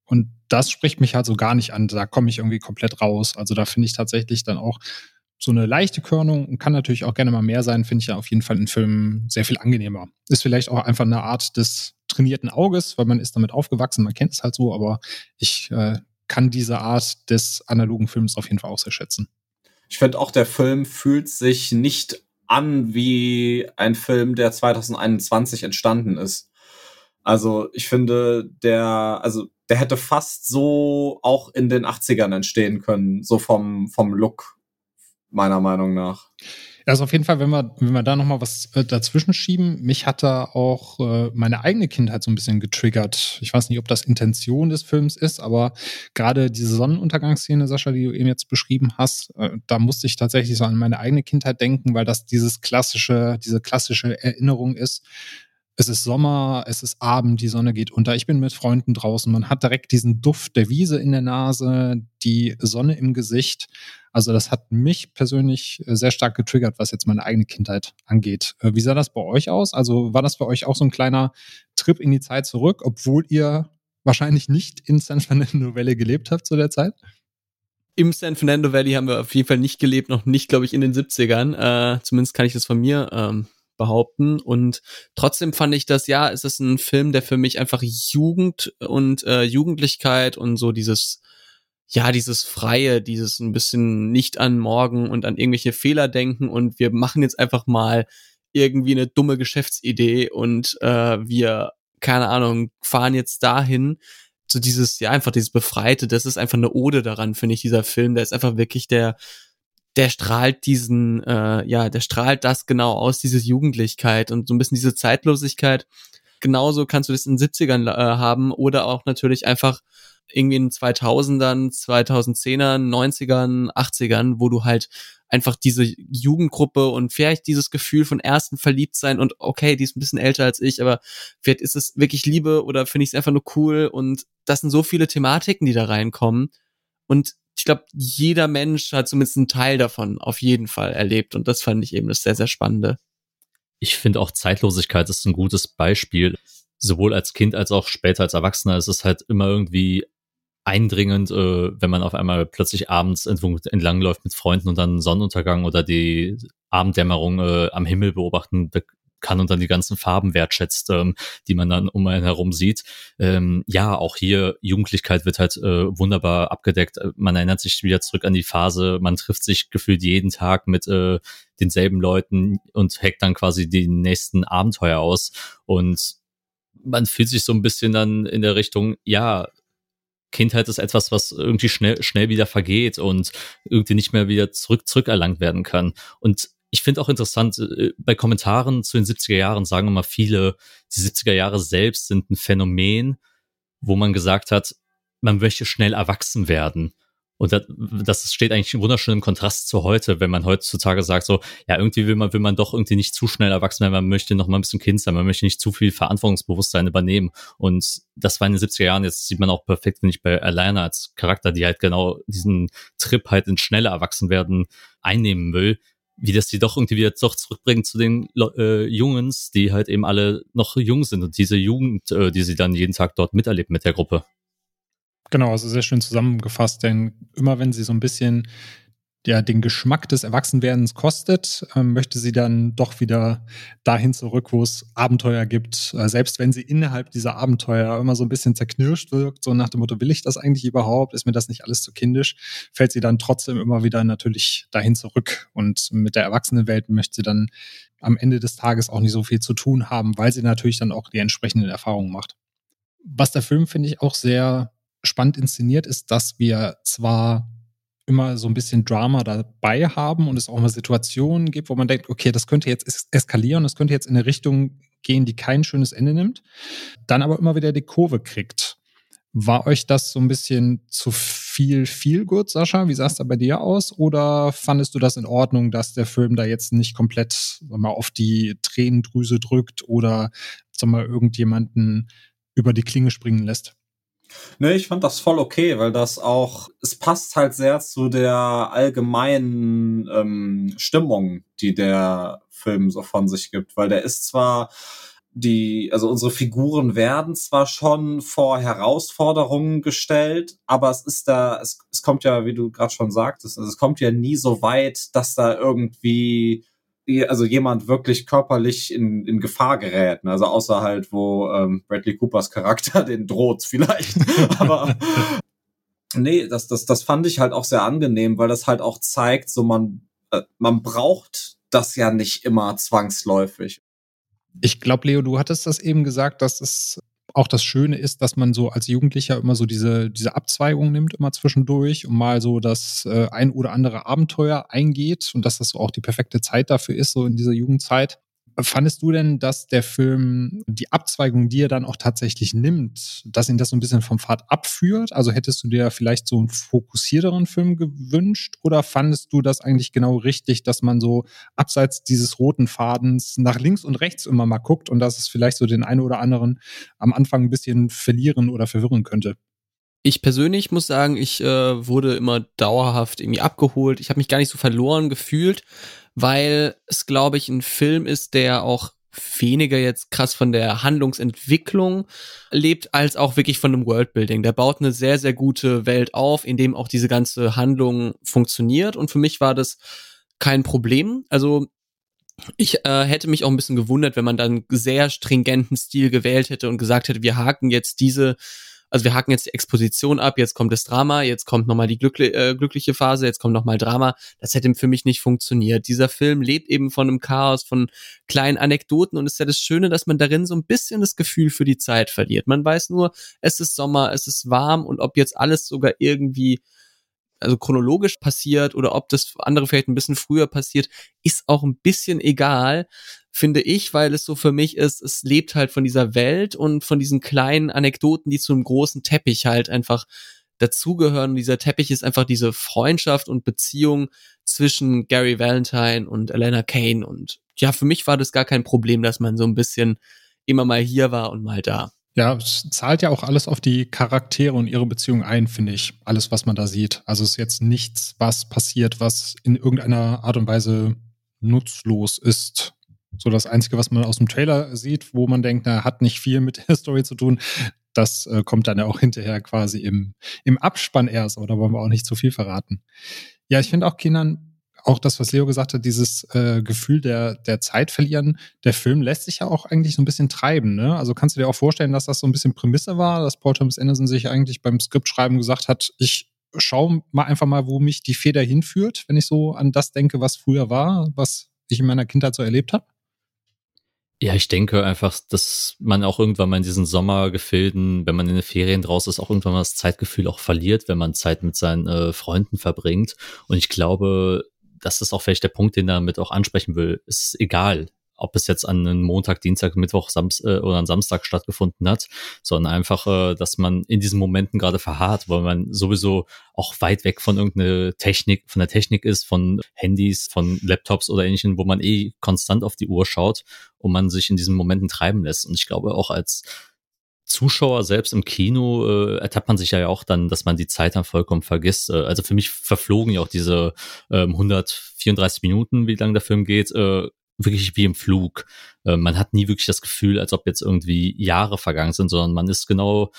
Und das spricht mich halt so gar nicht an. Da komme ich irgendwie komplett raus. Also da finde ich tatsächlich dann auch so eine leichte Körnung und kann natürlich auch gerne mal mehr sein, finde ich ja auf jeden Fall in Filmen sehr viel angenehmer. Ist vielleicht auch einfach eine Art des trainierten Auges, weil man ist damit aufgewachsen, man kennt es halt so, aber ich äh, kann diese Art des analogen Films auf jeden Fall auch sehr schätzen. Ich finde auch, der Film fühlt sich nicht an wie ein Film, der 2021 entstanden ist. Also ich finde, der, also der hätte fast so auch in den 80ern entstehen können, so vom, vom Look meiner Meinung nach. Also auf jeden Fall, wenn wir, wenn wir da nochmal was äh, dazwischen schieben, mich hat da auch äh, meine eigene Kindheit so ein bisschen getriggert. Ich weiß nicht, ob das Intention des Films ist, aber gerade diese Sonnenuntergangsszene, Sascha, die du eben jetzt beschrieben hast, äh, da musste ich tatsächlich so an meine eigene Kindheit denken, weil das dieses klassische, diese klassische Erinnerung ist. Es ist Sommer, es ist Abend, die Sonne geht unter. Ich bin mit Freunden draußen. Man hat direkt diesen Duft der Wiese in der Nase, die Sonne im Gesicht. Also das hat mich persönlich äh, sehr stark getriggert, was jetzt meine eigene Kindheit angeht. Äh, wie sah das bei euch aus? Also war das für euch auch so ein kleiner Trip in die Zeit zurück, obwohl ihr wahrscheinlich nicht in San Fernando Valley gelebt habt zu der Zeit? Im San Fernando Valley haben wir auf jeden Fall nicht gelebt, noch nicht, glaube ich, in den 70ern. Äh, zumindest kann ich das von mir ähm, behaupten. Und trotzdem fand ich das, ja, es ist ein Film, der für mich einfach Jugend und äh, Jugendlichkeit und so dieses ja, dieses Freie, dieses ein bisschen nicht an morgen und an irgendwelche Fehler denken und wir machen jetzt einfach mal irgendwie eine dumme Geschäftsidee und äh, wir, keine Ahnung, fahren jetzt dahin. So dieses, ja, einfach dieses Befreite, das ist einfach eine Ode daran, finde ich, dieser Film. Der ist einfach wirklich der, der strahlt diesen, äh, ja, der strahlt das genau aus, diese Jugendlichkeit und so ein bisschen diese Zeitlosigkeit. Genauso kannst du das in den 70ern äh, haben oder auch natürlich einfach irgendwie in 2000ern, 2010ern, 90ern, 80ern, wo du halt einfach diese Jugendgruppe und vielleicht dieses Gefühl von ersten Verliebtsein und okay, die ist ein bisschen älter als ich, aber vielleicht ist es wirklich Liebe oder finde ich es einfach nur cool und das sind so viele Thematiken, die da reinkommen und ich glaube, jeder Mensch hat zumindest einen Teil davon auf jeden Fall erlebt und das fand ich eben das sehr, sehr Spannende. Ich finde auch Zeitlosigkeit ist ein gutes Beispiel. Sowohl als Kind als auch später als Erwachsener ist es halt immer irgendwie eindringend, äh, wenn man auf einmal plötzlich abends entlang läuft mit Freunden und dann Sonnenuntergang oder die Abenddämmerung äh, am Himmel beobachten kann und dann die ganzen Farben wertschätzt, ähm, die man dann um einen herum sieht. Ähm, ja, auch hier Jugendlichkeit wird halt äh, wunderbar abgedeckt. Man erinnert sich wieder zurück an die Phase, man trifft sich gefühlt jeden Tag mit äh, denselben Leuten und hackt dann quasi die nächsten Abenteuer aus und man fühlt sich so ein bisschen dann in der Richtung, ja, Kindheit ist etwas, was irgendwie schnell, schnell wieder vergeht und irgendwie nicht mehr wieder zurück, zurückerlangt werden kann. Und ich finde auch interessant, äh, bei Kommentaren zu den 70er Jahren sagen immer viele, die 70er Jahre selbst sind ein Phänomen, wo man gesagt hat, man möchte schnell erwachsen werden. Und das, das steht eigentlich im wunderschönen Kontrast zu heute, wenn man heutzutage sagt, so, ja, irgendwie will man, will man doch irgendwie nicht zu schnell erwachsen werden, man möchte noch mal ein bisschen Kind sein, man möchte nicht zu viel Verantwortungsbewusstsein übernehmen. Und das war in den 70er Jahren, jetzt sieht man auch perfekt, finde ich, bei Alana als Charakter, die halt genau diesen Trip halt in schneller Erwachsenwerden einnehmen will, wie das die doch irgendwie wieder doch zurückbringen zu den äh, Jungens, die halt eben alle noch jung sind und diese Jugend, äh, die sie dann jeden Tag dort miterlebt mit der Gruppe. Genau, also sehr schön zusammengefasst, denn immer wenn sie so ein bisschen ja, den Geschmack des Erwachsenwerdens kostet, äh, möchte sie dann doch wieder dahin zurück, wo es Abenteuer gibt. Äh, selbst wenn sie innerhalb dieser Abenteuer immer so ein bisschen zerknirscht wirkt, so nach dem Motto, will ich das eigentlich überhaupt? Ist mir das nicht alles zu kindisch? Fällt sie dann trotzdem immer wieder natürlich dahin zurück. Und mit der Erwachsenenwelt möchte sie dann am Ende des Tages auch nicht so viel zu tun haben, weil sie natürlich dann auch die entsprechenden Erfahrungen macht. Was der Film, finde ich, auch sehr spannend inszeniert ist, dass wir zwar immer so ein bisschen Drama dabei haben und es auch mal Situationen gibt, wo man denkt, okay, das könnte jetzt eskalieren, das könnte jetzt in eine Richtung gehen, die kein schönes Ende nimmt, dann aber immer wieder die Kurve kriegt. War euch das so ein bisschen zu viel, viel gut, Sascha? Wie sah es da bei dir aus? Oder fandest du das in Ordnung, dass der Film da jetzt nicht komplett mal, auf die Tränendrüse drückt oder mal, irgendjemanden über die Klinge springen lässt? Nee, ich fand das voll okay, weil das auch, es passt halt sehr zu der allgemeinen ähm, Stimmung, die der Film so von sich gibt, weil der ist zwar die, also unsere Figuren werden zwar schon vor Herausforderungen gestellt, aber es ist da, es, es kommt ja, wie du gerade schon sagtest, also es kommt ja nie so weit, dass da irgendwie also jemand wirklich körperlich in, in Gefahr gerät. Ne? Also außer halt, wo ähm, Bradley Coopers Charakter den droht vielleicht. aber nee, das, das, das fand ich halt auch sehr angenehm, weil das halt auch zeigt, so man, äh, man braucht das ja nicht immer zwangsläufig. Ich glaube, Leo, du hattest das eben gesagt, dass es auch das Schöne ist, dass man so als Jugendlicher immer so diese, diese Abzweigung nimmt, immer zwischendurch und mal so das äh, ein oder andere Abenteuer eingeht und dass das so auch die perfekte Zeit dafür ist, so in dieser Jugendzeit. Fandest du denn, dass der Film die Abzweigung, die er dann auch tatsächlich nimmt, dass ihn das so ein bisschen vom Pfad abführt? Also hättest du dir vielleicht so einen fokussierteren Film gewünscht oder fandest du das eigentlich genau richtig, dass man so abseits dieses roten Fadens nach links und rechts immer mal guckt und dass es vielleicht so den einen oder anderen am Anfang ein bisschen verlieren oder verwirren könnte? Ich persönlich muss sagen, ich äh, wurde immer dauerhaft irgendwie abgeholt. Ich habe mich gar nicht so verloren gefühlt, weil es, glaube ich, ein Film ist, der auch weniger jetzt krass von der Handlungsentwicklung lebt, als auch wirklich von dem Worldbuilding. Der baut eine sehr, sehr gute Welt auf, in dem auch diese ganze Handlung funktioniert. Und für mich war das kein Problem. Also ich äh, hätte mich auch ein bisschen gewundert, wenn man dann sehr stringenten Stil gewählt hätte und gesagt hätte, wir haken jetzt diese also wir haken jetzt die Exposition ab, jetzt kommt das Drama, jetzt kommt nochmal die glückli äh, glückliche Phase, jetzt kommt nochmal Drama. Das hätte für mich nicht funktioniert. Dieser Film lebt eben von einem Chaos, von kleinen Anekdoten und es ist ja das Schöne, dass man darin so ein bisschen das Gefühl für die Zeit verliert. Man weiß nur, es ist Sommer, es ist warm und ob jetzt alles sogar irgendwie also chronologisch passiert oder ob das andere vielleicht ein bisschen früher passiert, ist auch ein bisschen egal, finde ich, weil es so für mich ist, es lebt halt von dieser Welt und von diesen kleinen Anekdoten, die zu einem großen Teppich halt einfach dazugehören. Und dieser Teppich ist einfach diese Freundschaft und Beziehung zwischen Gary Valentine und Elena Kane. Und ja, für mich war das gar kein Problem, dass man so ein bisschen immer mal hier war und mal da. Ja, es zahlt ja auch alles auf die Charaktere und ihre Beziehung ein, finde ich. Alles, was man da sieht. Also es ist jetzt nichts, was passiert, was in irgendeiner Art und Weise nutzlos ist. So das Einzige, was man aus dem Trailer sieht, wo man denkt, na, hat nicht viel mit der Story zu tun, das äh, kommt dann ja auch hinterher quasi im, im Abspann erst, oder wollen wir auch nicht zu viel verraten. Ja, ich finde auch Kindern, auch das, was Leo gesagt hat, dieses äh, Gefühl der, der Zeit verlieren, der Film lässt sich ja auch eigentlich so ein bisschen treiben. Ne? Also kannst du dir auch vorstellen, dass das so ein bisschen Prämisse war, dass Paul Thomas Anderson sich eigentlich beim Skriptschreiben gesagt hat, ich schaue mal einfach mal, wo mich die Feder hinführt, wenn ich so an das denke, was früher war, was ich in meiner Kindheit so erlebt habe? Ja, ich denke einfach, dass man auch irgendwann mal in diesen Sommergefilden, wenn man in den Ferien draus ist, auch irgendwann mal das Zeitgefühl auch verliert, wenn man Zeit mit seinen äh, Freunden verbringt. Und ich glaube, das ist auch vielleicht der Punkt, den er damit auch ansprechen will. Es ist egal, ob es jetzt an einem Montag, Dienstag, Mittwoch Samst äh, oder an Samstag stattgefunden hat, sondern einfach, äh, dass man in diesen Momenten gerade verharrt, weil man sowieso auch weit weg von irgendeiner Technik, von der Technik ist, von Handys, von Laptops oder ähnlichem, wo man eh konstant auf die Uhr schaut und man sich in diesen Momenten treiben lässt. Und ich glaube auch als Zuschauer selbst im Kino äh, ertappt man sich ja auch dann, dass man die Zeit dann vollkommen vergisst. Äh, also für mich verflogen ja auch diese ähm, 134 Minuten, wie lang der Film geht, äh, wirklich wie im Flug. Äh, man hat nie wirklich das Gefühl, als ob jetzt irgendwie Jahre vergangen sind, sondern man ist genau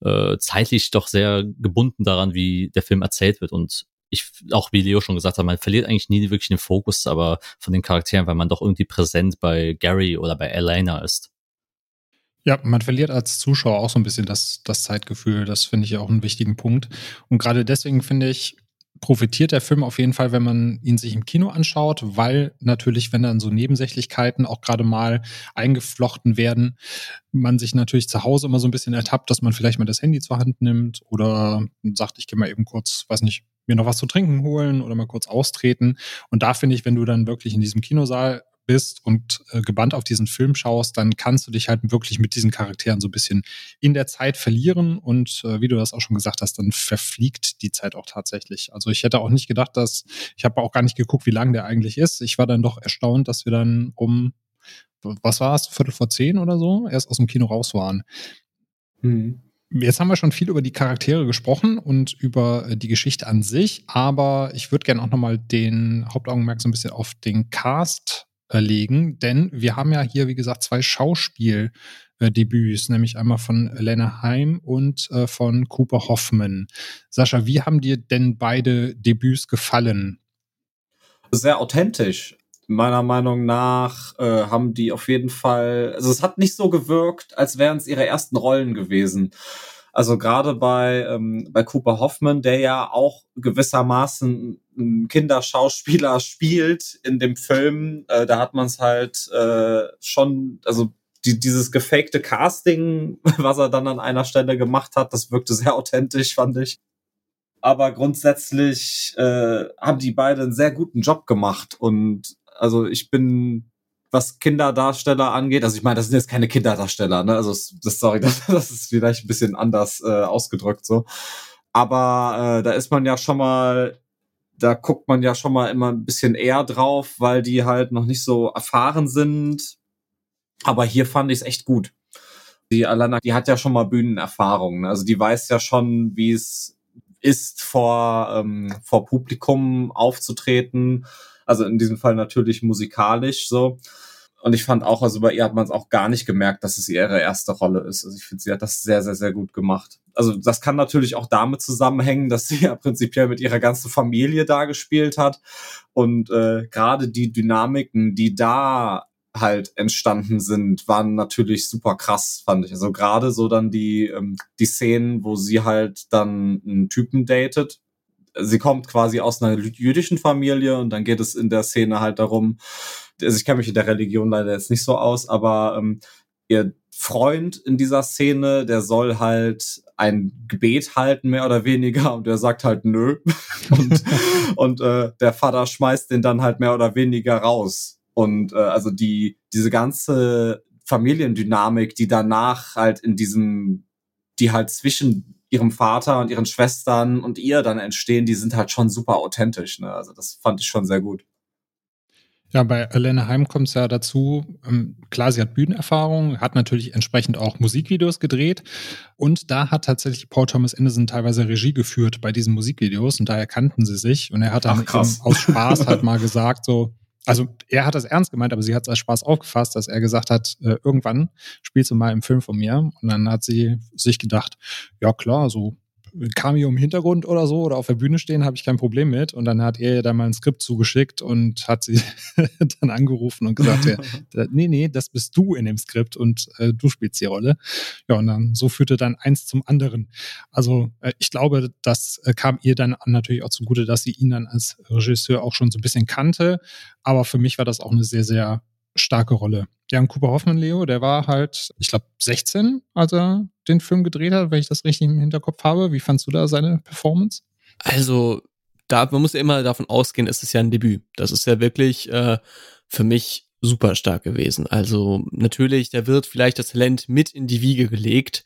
äh, zeitlich doch sehr gebunden daran, wie der Film erzählt wird. Und ich, auch wie Leo schon gesagt hat, man verliert eigentlich nie wirklich den Fokus, aber von den Charakteren, weil man doch irgendwie präsent bei Gary oder bei Elena ist. Ja, man verliert als Zuschauer auch so ein bisschen das, das Zeitgefühl. Das finde ich auch einen wichtigen Punkt. Und gerade deswegen finde ich, profitiert der Film auf jeden Fall, wenn man ihn sich im Kino anschaut, weil natürlich, wenn dann so Nebensächlichkeiten auch gerade mal eingeflochten werden, man sich natürlich zu Hause immer so ein bisschen ertappt, dass man vielleicht mal das Handy zur Hand nimmt oder sagt, ich gehe mal eben kurz, weiß nicht, mir noch was zu trinken holen oder mal kurz austreten. Und da finde ich, wenn du dann wirklich in diesem Kinosaal bist und äh, gebannt auf diesen Film schaust, dann kannst du dich halt wirklich mit diesen Charakteren so ein bisschen in der Zeit verlieren und äh, wie du das auch schon gesagt hast, dann verfliegt die Zeit auch tatsächlich. Also ich hätte auch nicht gedacht, dass, ich habe auch gar nicht geguckt, wie lang der eigentlich ist. Ich war dann doch erstaunt, dass wir dann um, was war es, Viertel vor zehn oder so, erst aus dem Kino raus waren. Mhm. Jetzt haben wir schon viel über die Charaktere gesprochen und über äh, die Geschichte an sich, aber ich würde gerne auch nochmal den Hauptaugenmerk so ein bisschen auf den Cast legen, denn wir haben ja hier, wie gesagt, zwei Schauspieldebüts, nämlich einmal von Lena Heim und äh, von Cooper Hoffman. Sascha, wie haben dir denn beide Debüts gefallen? Sehr authentisch meiner Meinung nach äh, haben die auf jeden Fall, also es hat nicht so gewirkt, als wären es ihre ersten Rollen gewesen. Also gerade bei, ähm, bei Cooper Hoffman, der ja auch gewissermaßen ein Kinderschauspieler spielt in dem Film, äh, da hat man es halt äh, schon, also die, dieses gefakte Casting, was er dann an einer Stelle gemacht hat, das wirkte sehr authentisch, fand ich. Aber grundsätzlich äh, haben die beide einen sehr guten Job gemacht und also ich bin, was Kinderdarsteller angeht, also ich meine, das sind jetzt keine Kinderdarsteller, ne? Also das, sorry, das, das ist vielleicht ein bisschen anders äh, ausgedrückt so. Aber äh, da ist man ja schon mal, da guckt man ja schon mal immer ein bisschen eher drauf, weil die halt noch nicht so erfahren sind. Aber hier fand ich es echt gut. Die Alana, die hat ja schon mal Bühnenerfahrung. Ne? Also die weiß ja schon, wie es ist, vor, ähm, vor Publikum aufzutreten also in diesem Fall natürlich musikalisch so. Und ich fand auch, also bei ihr hat man es auch gar nicht gemerkt, dass es ihre erste Rolle ist. Also ich finde, sie hat das sehr, sehr, sehr gut gemacht. Also das kann natürlich auch damit zusammenhängen, dass sie ja prinzipiell mit ihrer ganzen Familie da gespielt hat. Und äh, gerade die Dynamiken, die da halt entstanden sind, waren natürlich super krass, fand ich. Also gerade so dann die, ähm, die Szenen, wo sie halt dann einen Typen datet, sie kommt quasi aus einer jüdischen Familie und dann geht es in der Szene halt darum, also ich kenne mich in der Religion leider jetzt nicht so aus, aber ähm, ihr Freund in dieser Szene, der soll halt ein Gebet halten, mehr oder weniger, und der sagt halt nö. und und äh, der Vater schmeißt den dann halt mehr oder weniger raus. Und äh, also die, diese ganze Familiendynamik, die danach halt in diesem, die halt zwischen ihrem Vater und ihren Schwestern und ihr dann entstehen, die sind halt schon super authentisch. Ne? Also das fand ich schon sehr gut. Ja, bei Elena Heim kommt es ja dazu, ähm, klar, sie hat Bühnenerfahrung, hat natürlich entsprechend auch Musikvideos gedreht und da hat tatsächlich Paul Thomas Anderson teilweise Regie geführt bei diesen Musikvideos und daher kannten sie sich und er hat dann Ach, aus Spaß halt mal gesagt, so, also er hat das ernst gemeint, aber sie hat es als Spaß aufgefasst, dass er gesagt hat, äh, irgendwann spielst du mal im Film von mir. Und dann hat sie sich gedacht, ja klar, so Cameo im Hintergrund oder so oder auf der Bühne stehen, habe ich kein Problem mit. Und dann hat er ihr dann mal ein Skript zugeschickt und hat sie dann angerufen und gesagt, ja, nee, nee, das bist du in dem Skript und äh, du spielst die Rolle. Ja, und dann so führte dann eins zum anderen. Also äh, ich glaube, das äh, kam ihr dann natürlich auch zugute, dass sie ihn dann als Regisseur auch schon so ein bisschen kannte. Aber für mich war das auch eine sehr, sehr starke Rolle. Jan Cooper Hoffmann, Leo, der war halt, ich glaube, 16, als er den Film gedreht hat, wenn ich das richtig im Hinterkopf habe. Wie fandst du da seine Performance? Also, da, man muss ja immer davon ausgehen, es ist ja ein Debüt. Das ist ja wirklich äh, für mich super stark gewesen. Also natürlich, da wird vielleicht das Talent mit in die Wiege gelegt,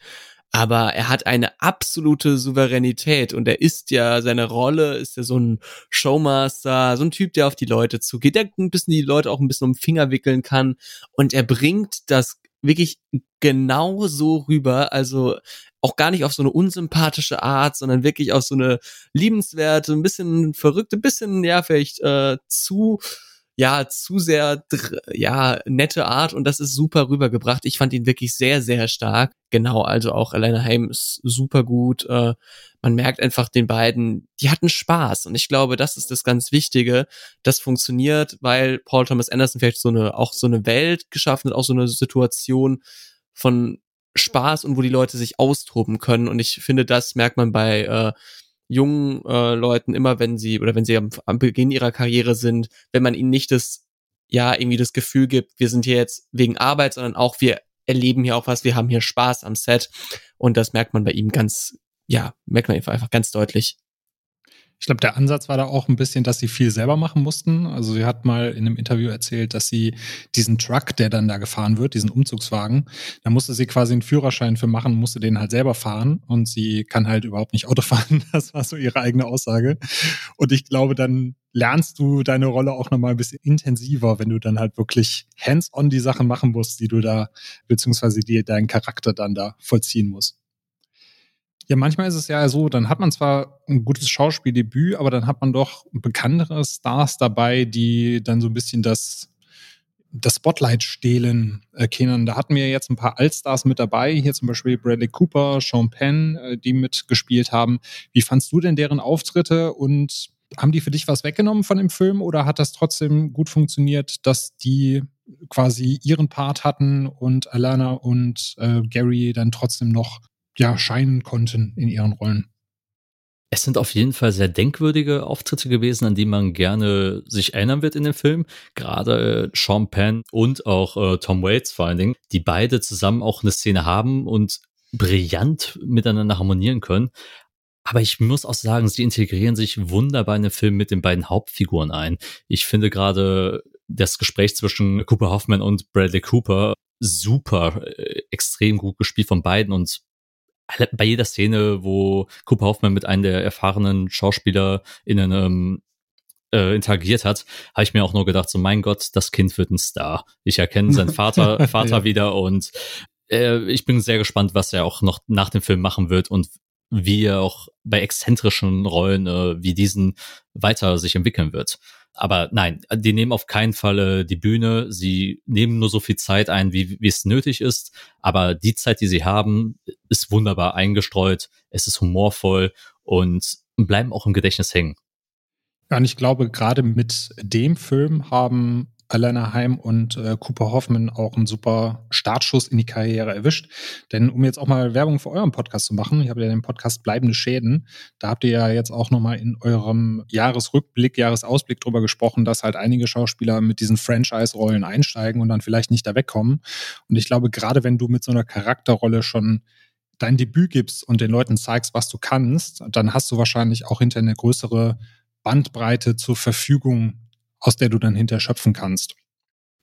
aber er hat eine absolute Souveränität und er ist ja, seine Rolle ist ja so ein Showmaster, so ein Typ, der auf die Leute zugeht, der ein bisschen die Leute auch ein bisschen um den Finger wickeln kann. Und er bringt das wirklich genau so rüber, also auch gar nicht auf so eine unsympathische Art, sondern wirklich auf so eine liebenswerte, ein bisschen verrückte, bisschen, ja, vielleicht äh, zu ja zu sehr ja nette Art und das ist super rübergebracht. Ich fand ihn wirklich sehr sehr stark. Genau, also auch Elena Heim ist super gut. Äh, man merkt einfach den beiden, die hatten Spaß und ich glaube, das ist das ganz Wichtige. Das funktioniert, weil Paul Thomas Anderson vielleicht so eine auch so eine Welt geschaffen hat, auch so eine Situation von Spaß und wo die Leute sich austoben können und ich finde, das merkt man bei äh, jungen äh, Leuten immer, wenn sie oder wenn sie am, am Beginn ihrer Karriere sind, wenn man ihnen nicht das ja irgendwie das Gefühl gibt, wir sind hier jetzt wegen Arbeit, sondern auch wir erleben hier auch was, wir haben hier Spaß am Set und das merkt man bei ihm ganz, ja, merkt man einfach ganz deutlich. Ich glaube, der Ansatz war da auch ein bisschen, dass sie viel selber machen mussten. Also sie hat mal in einem Interview erzählt, dass sie diesen Truck, der dann da gefahren wird, diesen Umzugswagen, da musste sie quasi einen Führerschein für machen, musste den halt selber fahren und sie kann halt überhaupt nicht Auto fahren. Das war so ihre eigene Aussage. Und ich glaube, dann lernst du deine Rolle auch nochmal ein bisschen intensiver, wenn du dann halt wirklich hands-on die Sachen machen musst, die du da, beziehungsweise die deinen Charakter dann da vollziehen musst. Ja, manchmal ist es ja so, dann hat man zwar ein gutes Schauspieldebüt, aber dann hat man doch bekanntere Stars dabei, die dann so ein bisschen das, das Spotlight stehlen äh, können. Da hatten wir jetzt ein paar Allstars mit dabei, hier zum Beispiel Bradley Cooper, Sean Penn, äh, die mitgespielt haben. Wie fandst du denn deren Auftritte und haben die für dich was weggenommen von dem Film oder hat das trotzdem gut funktioniert, dass die quasi ihren Part hatten und Alana und äh, Gary dann trotzdem noch ja, scheinen konnten in ihren Rollen. Es sind auf jeden Fall sehr denkwürdige Auftritte gewesen, an die man gerne sich erinnern wird in dem Film. Gerade äh, Sean Penn und auch äh, Tom Waits vor allen Dingen, die beide zusammen auch eine Szene haben und brillant miteinander harmonieren können. Aber ich muss auch sagen, sie integrieren sich wunderbar in den Film mit den beiden Hauptfiguren ein. Ich finde gerade das Gespräch zwischen Cooper Hoffman und Bradley Cooper super, äh, extrem gut gespielt von beiden und bei jeder Szene, wo Cooper Hoffman mit einem der erfahrenen Schauspieler in einem äh, interagiert hat, habe ich mir auch nur gedacht, so mein Gott, das Kind wird ein Star. Ich erkenne seinen Vater, Vater ja. wieder und äh, ich bin sehr gespannt, was er auch noch nach dem Film machen wird und wie er auch bei exzentrischen Rollen äh, wie diesen weiter sich entwickeln wird. Aber nein, die nehmen auf keinen Fall äh, die Bühne. Sie nehmen nur so viel Zeit ein, wie, es nötig ist. Aber die Zeit, die sie haben, ist wunderbar eingestreut. Es ist humorvoll und bleiben auch im Gedächtnis hängen. Ja, und ich glaube, gerade mit dem Film haben Alana Heim und äh, Cooper Hoffman auch einen super Startschuss in die Karriere erwischt. Denn um jetzt auch mal Werbung für euren Podcast zu machen, ich habe ja den Podcast Bleibende Schäden, da habt ihr ja jetzt auch nochmal in eurem Jahresrückblick, Jahresausblick drüber gesprochen, dass halt einige Schauspieler mit diesen Franchise-Rollen einsteigen und dann vielleicht nicht da wegkommen. Und ich glaube, gerade wenn du mit so einer Charakterrolle schon dein Debüt gibst und den Leuten zeigst, was du kannst, dann hast du wahrscheinlich auch hinter eine größere Bandbreite zur Verfügung, aus der du dann hinter schöpfen kannst.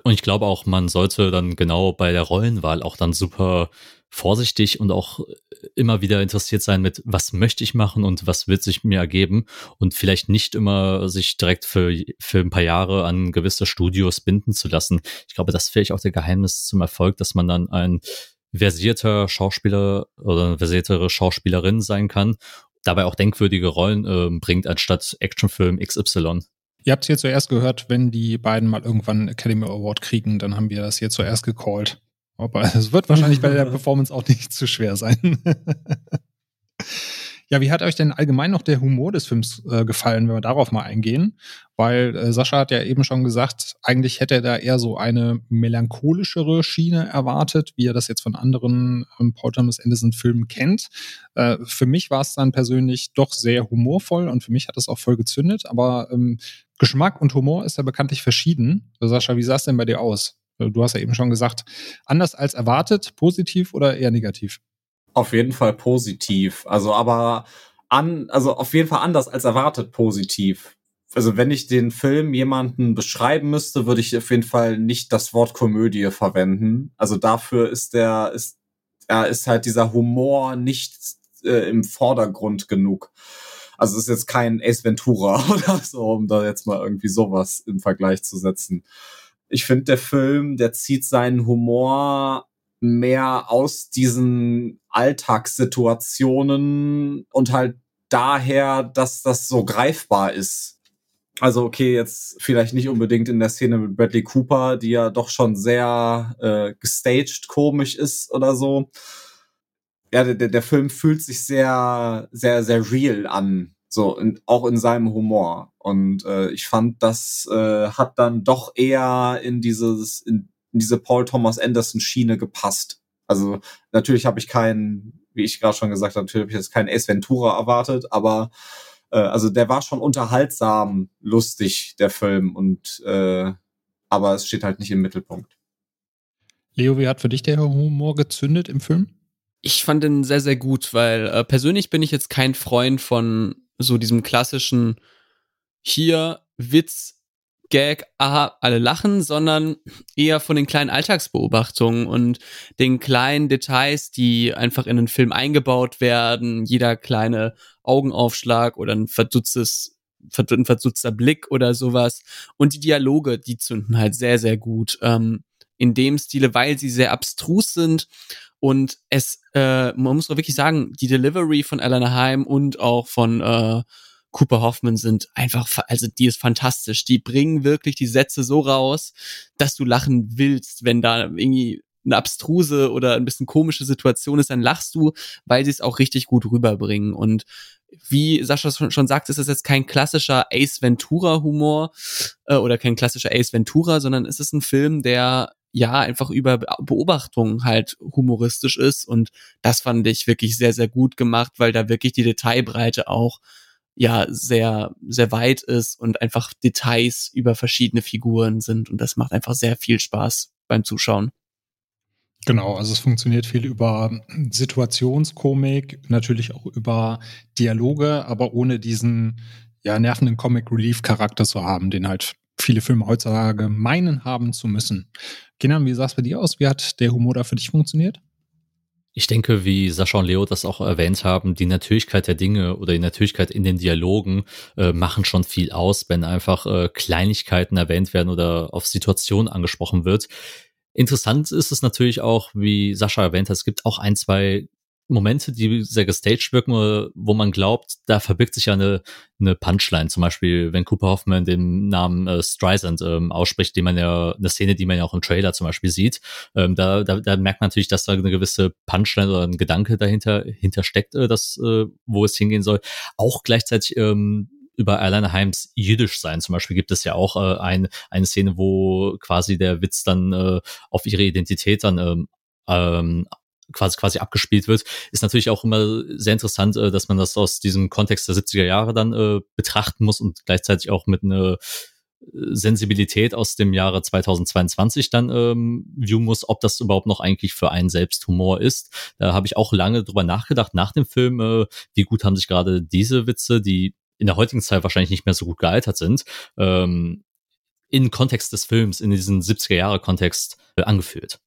Und ich glaube auch, man sollte dann genau bei der Rollenwahl auch dann super vorsichtig und auch immer wieder interessiert sein mit, was möchte ich machen und was wird sich mir ergeben und vielleicht nicht immer sich direkt für, für ein paar Jahre an gewisse Studios binden zu lassen. Ich glaube, das vielleicht auch der Geheimnis zum Erfolg, dass man dann ein versierter Schauspieler oder versiertere Schauspielerin sein kann, dabei auch denkwürdige Rollen äh, bringt, anstatt Actionfilm XY. Ihr habt es hier zuerst gehört, wenn die beiden mal irgendwann einen Academy Award kriegen, dann haben wir das hier zuerst gecallt. Aber es wird wahrscheinlich bei der Performance auch nicht zu schwer sein. Ja, wie hat euch denn allgemein noch der Humor des Films äh, gefallen, wenn wir darauf mal eingehen? Weil äh, Sascha hat ja eben schon gesagt, eigentlich hätte er da eher so eine melancholischere Schiene erwartet, wie er das jetzt von anderen ähm, Paul Thomas Anderson Filmen kennt. Äh, für mich war es dann persönlich doch sehr humorvoll und für mich hat es auch voll gezündet, aber ähm, Geschmack und Humor ist ja bekanntlich verschieden. Sascha, wie sah es denn bei dir aus? Du hast ja eben schon gesagt, anders als erwartet, positiv oder eher negativ? Auf jeden Fall positiv. Also, aber an, also auf jeden Fall anders als erwartet positiv. Also, wenn ich den Film jemanden beschreiben müsste, würde ich auf jeden Fall nicht das Wort Komödie verwenden. Also dafür ist der, ist, er ist halt dieser Humor nicht äh, im Vordergrund genug. Also es ist jetzt kein Ace Ventura oder so, um da jetzt mal irgendwie sowas im Vergleich zu setzen. Ich finde, der Film, der zieht seinen Humor mehr aus diesen Alltagssituationen und halt daher, dass das so greifbar ist. Also okay, jetzt vielleicht nicht unbedingt in der Szene mit Bradley Cooper, die ja doch schon sehr äh, gestaged komisch ist oder so. Ja, der, der Film fühlt sich sehr, sehr, sehr real an, so in, auch in seinem Humor. Und äh, ich fand, das äh, hat dann doch eher in dieses in in diese Paul Thomas Anderson Schiene gepasst. Also natürlich habe ich keinen, wie ich gerade schon gesagt habe, natürlich habe ich jetzt keinen Ace Ventura erwartet, aber äh, also der war schon unterhaltsam lustig, der Film, und äh, aber es steht halt nicht im Mittelpunkt. Leo, wie hat für dich der Humor gezündet im Film? Ich fand den sehr, sehr gut, weil äh, persönlich bin ich jetzt kein Freund von so diesem klassischen hier Witz, Gag, aha, alle lachen, sondern eher von den kleinen Alltagsbeobachtungen und den kleinen Details, die einfach in den Film eingebaut werden. Jeder kleine Augenaufschlag oder ein verdutztes, ein verdutzter Blick oder sowas. Und die Dialoge, die zünden halt sehr, sehr gut. Ähm, in dem Stile, weil sie sehr abstrus sind und es, äh, man muss auch wirklich sagen, die Delivery von Eleanor Heim und auch von äh, Cooper Hoffman sind einfach, also die ist fantastisch. Die bringen wirklich die Sätze so raus, dass du lachen willst, wenn da irgendwie eine abstruse oder ein bisschen komische Situation ist, dann lachst du, weil sie es auch richtig gut rüberbringen. Und wie Sascha schon sagt, ist es jetzt kein klassischer Ace Ventura Humor äh, oder kein klassischer Ace Ventura, sondern es ist ein Film, der ja einfach über Beobachtung halt humoristisch ist und das fand ich wirklich sehr sehr gut gemacht, weil da wirklich die Detailbreite auch ja sehr sehr weit ist und einfach Details über verschiedene Figuren sind und das macht einfach sehr viel Spaß beim Zuschauen. Genau, also es funktioniert viel über Situationskomik, natürlich auch über Dialoge, aber ohne diesen ja nervenden Comic Relief Charakter zu haben, den halt viele Filme heutzutage meinen haben zu müssen. Kindern, wie sah es bei dir aus? Wie hat der Humor da für dich funktioniert? Ich denke, wie Sascha und Leo das auch erwähnt haben, die Natürlichkeit der Dinge oder die Natürlichkeit in den Dialogen äh, machen schon viel aus, wenn einfach äh, Kleinigkeiten erwähnt werden oder auf Situationen angesprochen wird. Interessant ist es natürlich auch, wie Sascha erwähnt hat, es gibt auch ein, zwei Momente, die sehr gestaged wirken, wo man glaubt, da verbirgt sich ja eine, eine Punchline. Zum Beispiel, wenn Cooper Hoffman den Namen äh, Streisand ähm, ausspricht, die man ja, eine Szene, die man ja auch im Trailer zum Beispiel sieht, ähm, da, da, da merkt man natürlich, dass da eine gewisse Punchline oder ein Gedanke dahinter hintersteckt, äh, das, äh, wo es hingehen soll. Auch gleichzeitig ähm, über Alana Heims Jiddisch sein. Zum Beispiel gibt es ja auch äh, ein, eine Szene, wo quasi der Witz dann äh, auf ihre Identität dann ähm, ähm, quasi, quasi abgespielt wird, ist natürlich auch immer sehr interessant, äh, dass man das aus diesem Kontext der 70er Jahre dann äh, betrachten muss und gleichzeitig auch mit einer äh, Sensibilität aus dem Jahre 2022 dann ähm, viewen muss, ob das überhaupt noch eigentlich für einen selbst Humor ist. Da habe ich auch lange drüber nachgedacht nach dem Film, äh, wie gut haben sich gerade diese Witze, die in der heutigen Zeit wahrscheinlich nicht mehr so gut gealtert sind, ähm, in Kontext des Films, in diesen 70er Jahre Kontext äh, angeführt.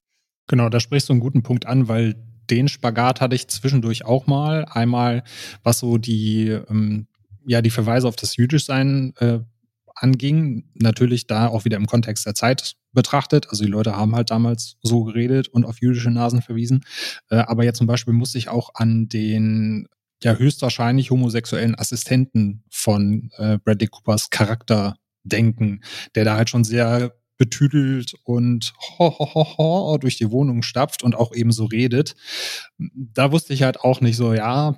Genau, da sprichst du einen guten Punkt an, weil den Spagat hatte ich zwischendurch auch mal. Einmal, was so die, ähm, ja, die Verweise auf das Jüdischsein äh, anging. Natürlich da auch wieder im Kontext der Zeit betrachtet. Also die Leute haben halt damals so geredet und auf jüdische Nasen verwiesen. Äh, aber jetzt zum Beispiel musste ich auch an den ja höchstwahrscheinlich homosexuellen Assistenten von äh, Bradley Coopers Charakter denken, der da halt schon sehr betüdelt und ho, ho, ho, ho durch die Wohnung stapft und auch eben so redet. Da wusste ich halt auch nicht so, ja,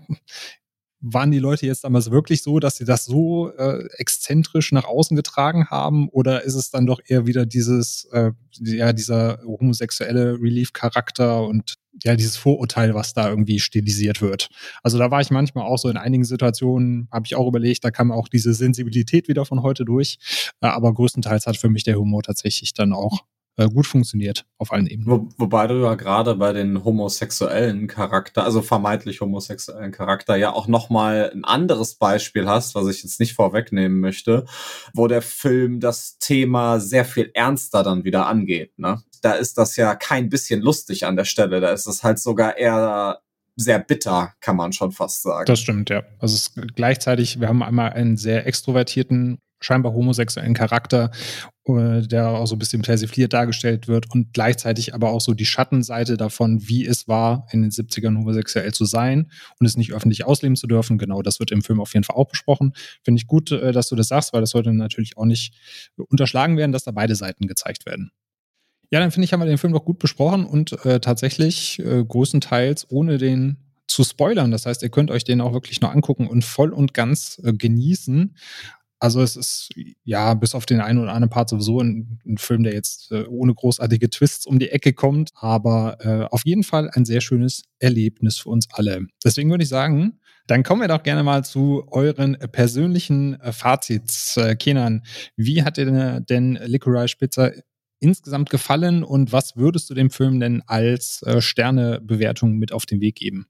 waren die Leute jetzt damals wirklich so, dass sie das so äh, exzentrisch nach außen getragen haben? Oder ist es dann doch eher wieder dieses, äh, ja, dieser homosexuelle Relief-Charakter und ja, dieses Vorurteil, was da irgendwie stilisiert wird. Also da war ich manchmal auch so in einigen Situationen, habe ich auch überlegt, da kam auch diese Sensibilität wieder von heute durch. Äh, aber größtenteils hat für mich der Humor tatsächlich dann auch äh, gut funktioniert auf allen Ebenen. Wo, wobei du ja gerade bei den homosexuellen Charakter, also vermeintlich homosexuellen Charakter, ja auch nochmal ein anderes Beispiel hast, was ich jetzt nicht vorwegnehmen möchte, wo der Film das Thema sehr viel ernster dann wieder angeht. Ne? Da ist das ja kein bisschen lustig an der Stelle, da ist es halt sogar eher sehr bitter, kann man schon fast sagen. Das stimmt, ja. Also es ist gleichzeitig, wir haben einmal einen sehr extrovertierten scheinbar homosexuellen Charakter, der auch so ein bisschen persifliert dargestellt wird und gleichzeitig aber auch so die Schattenseite davon, wie es war, in den 70ern homosexuell zu sein und es nicht öffentlich ausleben zu dürfen. Genau, das wird im Film auf jeden Fall auch besprochen. Finde ich gut, äh, dass du das sagst, weil das sollte natürlich auch nicht unterschlagen werden, dass da beide Seiten gezeigt werden. Ja, dann finde ich, haben wir den Film doch gut besprochen und äh, tatsächlich äh, größtenteils ohne den zu spoilern. Das heißt, ihr könnt euch den auch wirklich noch angucken und voll und ganz äh, genießen. Also es ist ja bis auf den einen oder anderen Part sowieso ein, ein Film, der jetzt äh, ohne großartige Twists um die Ecke kommt, aber äh, auf jeden Fall ein sehr schönes Erlebnis für uns alle. Deswegen würde ich sagen, dann kommen wir doch gerne mal zu euren persönlichen äh, Fazits. Äh, Kenan, wie hat dir denn Licorice Pizza insgesamt gefallen und was würdest du dem Film denn als äh, Sternebewertung mit auf den Weg geben?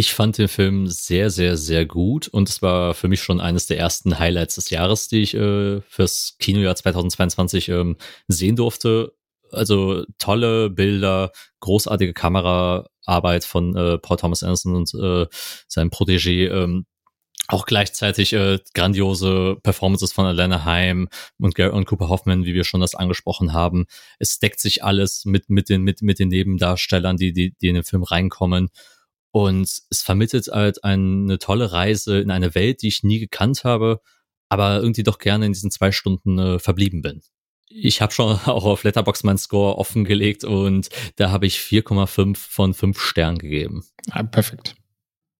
Ich fand den Film sehr, sehr, sehr gut und es war für mich schon eines der ersten Highlights des Jahres, die ich äh, fürs Kinojahr 2022 ähm, sehen durfte. Also tolle Bilder, großartige Kameraarbeit von äh, Paul Thomas Anderson und äh, seinem Protégé. Ähm, auch gleichzeitig äh, grandiose Performances von Alana Heim und, und Cooper Hoffman, wie wir schon das angesprochen haben. Es deckt sich alles mit, mit, den, mit, mit den Nebendarstellern, die, die, die in den Film reinkommen. Und es vermittelt halt eine tolle Reise in eine Welt, die ich nie gekannt habe, aber irgendwie doch gerne in diesen zwei Stunden äh, verblieben bin. Ich habe schon auch auf Letterbox meinen Score offengelegt und da habe ich 4,5 von 5 Sternen gegeben. Ah, perfekt.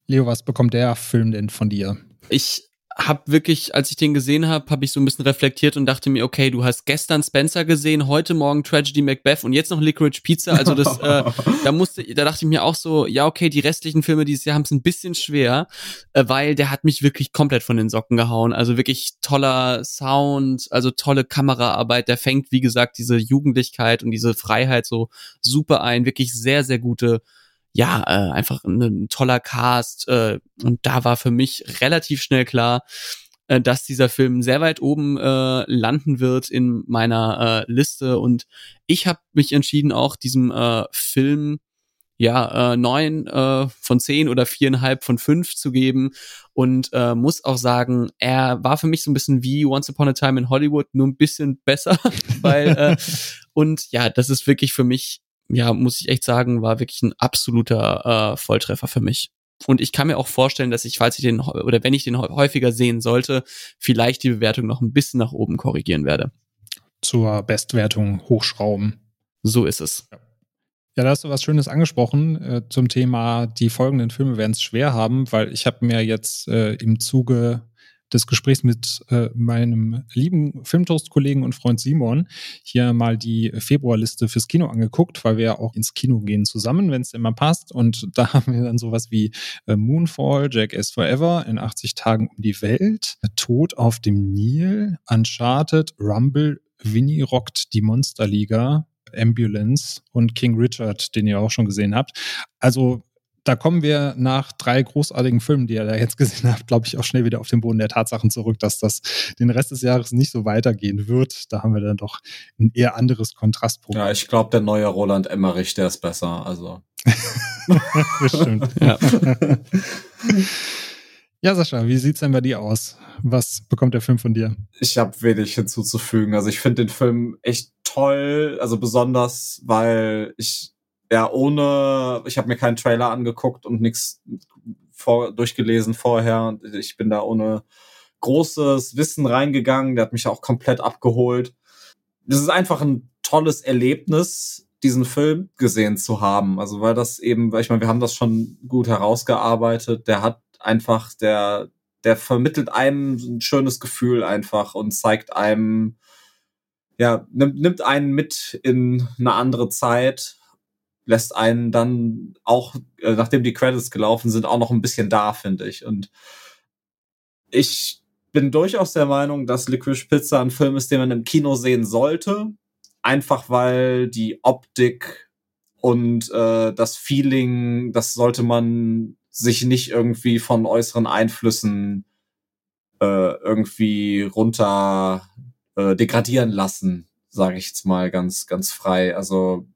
Leo, was bekommt der Film denn von dir? Ich habe wirklich, als ich den gesehen habe, habe ich so ein bisschen reflektiert und dachte mir, okay, du hast gestern Spencer gesehen, heute Morgen Tragedy Macbeth und jetzt noch Licorice Pizza. Also das, äh, da musste, da dachte ich mir auch so, ja okay, die restlichen Filme dieses Jahr haben es ein bisschen schwer, äh, weil der hat mich wirklich komplett von den Socken gehauen. Also wirklich toller Sound, also tolle Kameraarbeit. Der fängt, wie gesagt, diese Jugendlichkeit und diese Freiheit so super ein. Wirklich sehr, sehr gute ja, äh, einfach ein, ein toller Cast. Äh, und da war für mich relativ schnell klar, äh, dass dieser Film sehr weit oben äh, landen wird in meiner äh, Liste. Und ich habe mich entschieden, auch diesem äh, Film ja, äh, neun äh, von zehn oder viereinhalb von fünf zu geben und äh, muss auch sagen, er war für mich so ein bisschen wie Once Upon a Time in Hollywood, nur ein bisschen besser, weil äh, und ja, das ist wirklich für mich ja, muss ich echt sagen, war wirklich ein absoluter äh, Volltreffer für mich. Und ich kann mir auch vorstellen, dass ich, falls ich den oder wenn ich den häufiger sehen sollte, vielleicht die Bewertung noch ein bisschen nach oben korrigieren werde. Zur Bestwertung hochschrauben. So ist es. Ja. da hast du was Schönes angesprochen äh, zum Thema, die folgenden Filme werden es schwer haben, weil ich habe mir jetzt äh, im Zuge des Gesprächs mit äh, meinem lieben Filmtoast-Kollegen und Freund Simon hier mal die Februarliste fürs Kino angeguckt, weil wir ja auch ins Kino gehen zusammen, wenn es immer passt. Und da haben wir dann sowas wie äh, Moonfall, Jackass Forever, in 80 Tagen um die Welt, Tod auf dem Nil, Uncharted, Rumble, Winnie rockt die Monsterliga, Ambulance und King Richard, den ihr auch schon gesehen habt. Also da kommen wir nach drei großartigen Filmen, die ihr da jetzt gesehen habt, glaube ich, auch schnell wieder auf den Boden der Tatsachen zurück, dass das den Rest des Jahres nicht so weitergehen wird. Da haben wir dann doch ein eher anderes Kontrastprogramm. Ja, ich glaube, der neue Roland Emmerich, der ist besser. Also. Bestimmt. ja. Ja, Sascha, wie sieht's denn bei dir aus? Was bekommt der Film von dir? Ich habe wenig hinzuzufügen. Also ich finde den Film echt toll, also besonders, weil ich ja, ohne, ich habe mir keinen Trailer angeguckt und nichts vor, durchgelesen vorher. Ich bin da ohne großes Wissen reingegangen. Der hat mich auch komplett abgeholt. Das ist einfach ein tolles Erlebnis, diesen Film gesehen zu haben. Also weil das eben, weil ich meine, wir haben das schon gut herausgearbeitet. Der hat einfach, der, der vermittelt einem ein schönes Gefühl einfach und zeigt einem, ja, nimmt, nimmt einen mit in eine andere Zeit lässt einen dann auch, äh, nachdem die Credits gelaufen sind, auch noch ein bisschen da, finde ich. Und ich bin durchaus der Meinung, dass Licorice Pizza ein Film ist, den man im Kino sehen sollte. Einfach weil die Optik und äh, das Feeling, das sollte man sich nicht irgendwie von äußeren Einflüssen äh, irgendwie runter äh, degradieren lassen, sage ich jetzt mal ganz, ganz frei. Also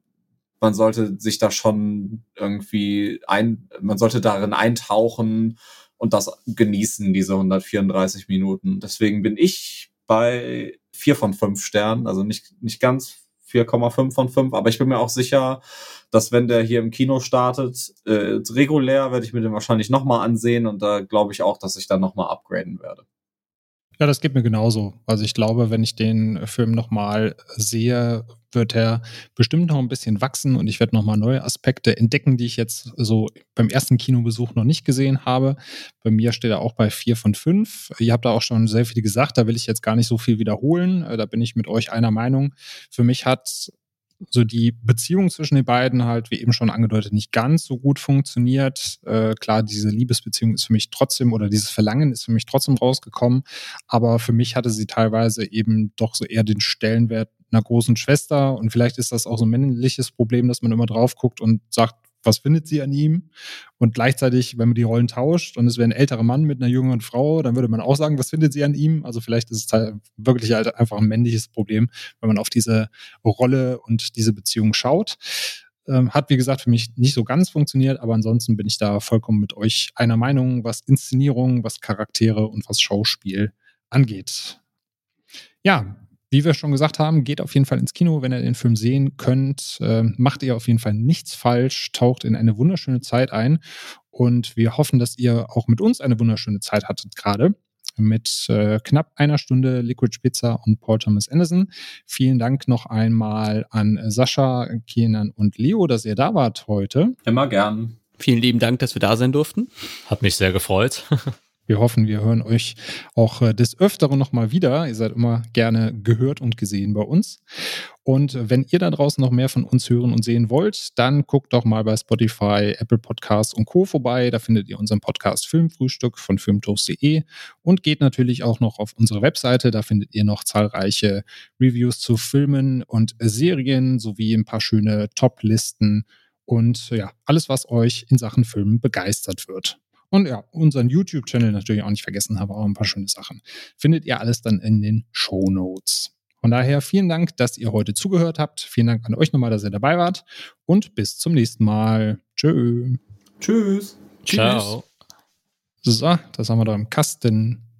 man sollte sich da schon irgendwie ein, man sollte darin eintauchen und das genießen, diese 134 Minuten. Deswegen bin ich bei vier von fünf Sternen, also nicht, nicht ganz 4,5 von 5, aber ich bin mir auch sicher, dass wenn der hier im Kino startet, äh, regulär werde ich mir den wahrscheinlich nochmal ansehen und da glaube ich auch, dass ich dann nochmal upgraden werde. Ja, das geht mir genauso. Also ich glaube, wenn ich den Film nochmal sehe, wird er bestimmt noch ein bisschen wachsen und ich werde nochmal neue Aspekte entdecken, die ich jetzt so beim ersten Kinobesuch noch nicht gesehen habe. Bei mir steht er auch bei vier von fünf. Ihr habt da auch schon sehr viel gesagt, da will ich jetzt gar nicht so viel wiederholen. Äh, da bin ich mit euch einer Meinung. Für mich hat so die Beziehung zwischen den beiden halt, wie eben schon angedeutet, nicht ganz so gut funktioniert. Äh, klar, diese Liebesbeziehung ist für mich trotzdem oder dieses Verlangen ist für mich trotzdem rausgekommen, aber für mich hatte sie teilweise eben doch so eher den Stellenwert einer großen Schwester und vielleicht ist das auch so ein männliches Problem, dass man immer drauf guckt und sagt, was findet sie an ihm? Und gleichzeitig, wenn man die Rollen tauscht und es wäre ein älterer Mann mit einer jüngeren Frau, dann würde man auch sagen, was findet sie an ihm? Also vielleicht ist es halt wirklich halt einfach ein männliches Problem, wenn man auf diese Rolle und diese Beziehung schaut. Ähm, hat, wie gesagt, für mich nicht so ganz funktioniert, aber ansonsten bin ich da vollkommen mit euch einer Meinung, was Inszenierung, was Charaktere und was Schauspiel angeht. Ja, wie wir schon gesagt haben, geht auf jeden Fall ins Kino, wenn ihr den Film sehen könnt. Äh, macht ihr auf jeden Fall nichts falsch, taucht in eine wunderschöne Zeit ein. Und wir hoffen, dass ihr auch mit uns eine wunderschöne Zeit hattet gerade. Mit äh, knapp einer Stunde Liquid Pizza und Paul Thomas Anderson. Vielen Dank noch einmal an Sascha, Kienan und Leo, dass ihr da wart heute. Immer gern. Vielen lieben Dank, dass wir da sein durften. Hat mich sehr gefreut. Wir hoffen, wir hören euch auch äh, des Öfteren nochmal wieder. Ihr seid immer gerne gehört und gesehen bei uns. Und wenn ihr da draußen noch mehr von uns hören und sehen wollt, dann guckt doch mal bei Spotify, Apple Podcasts und Co. vorbei. Da findet ihr unseren Podcast Filmfrühstück von filmtoast.de und geht natürlich auch noch auf unsere Webseite. Da findet ihr noch zahlreiche Reviews zu Filmen und Serien sowie ein paar schöne Top-Listen und ja, alles, was euch in Sachen Filmen begeistert wird. Und ja, unseren YouTube-Channel natürlich auch nicht vergessen, aber auch ein paar schöne Sachen. Findet ihr alles dann in den Show Notes. Von daher vielen Dank, dass ihr heute zugehört habt. Vielen Dank an euch nochmal, dass ihr dabei wart. Und bis zum nächsten Mal. Tschö. Tschüss. Ciao. So, das haben wir da im Kasten.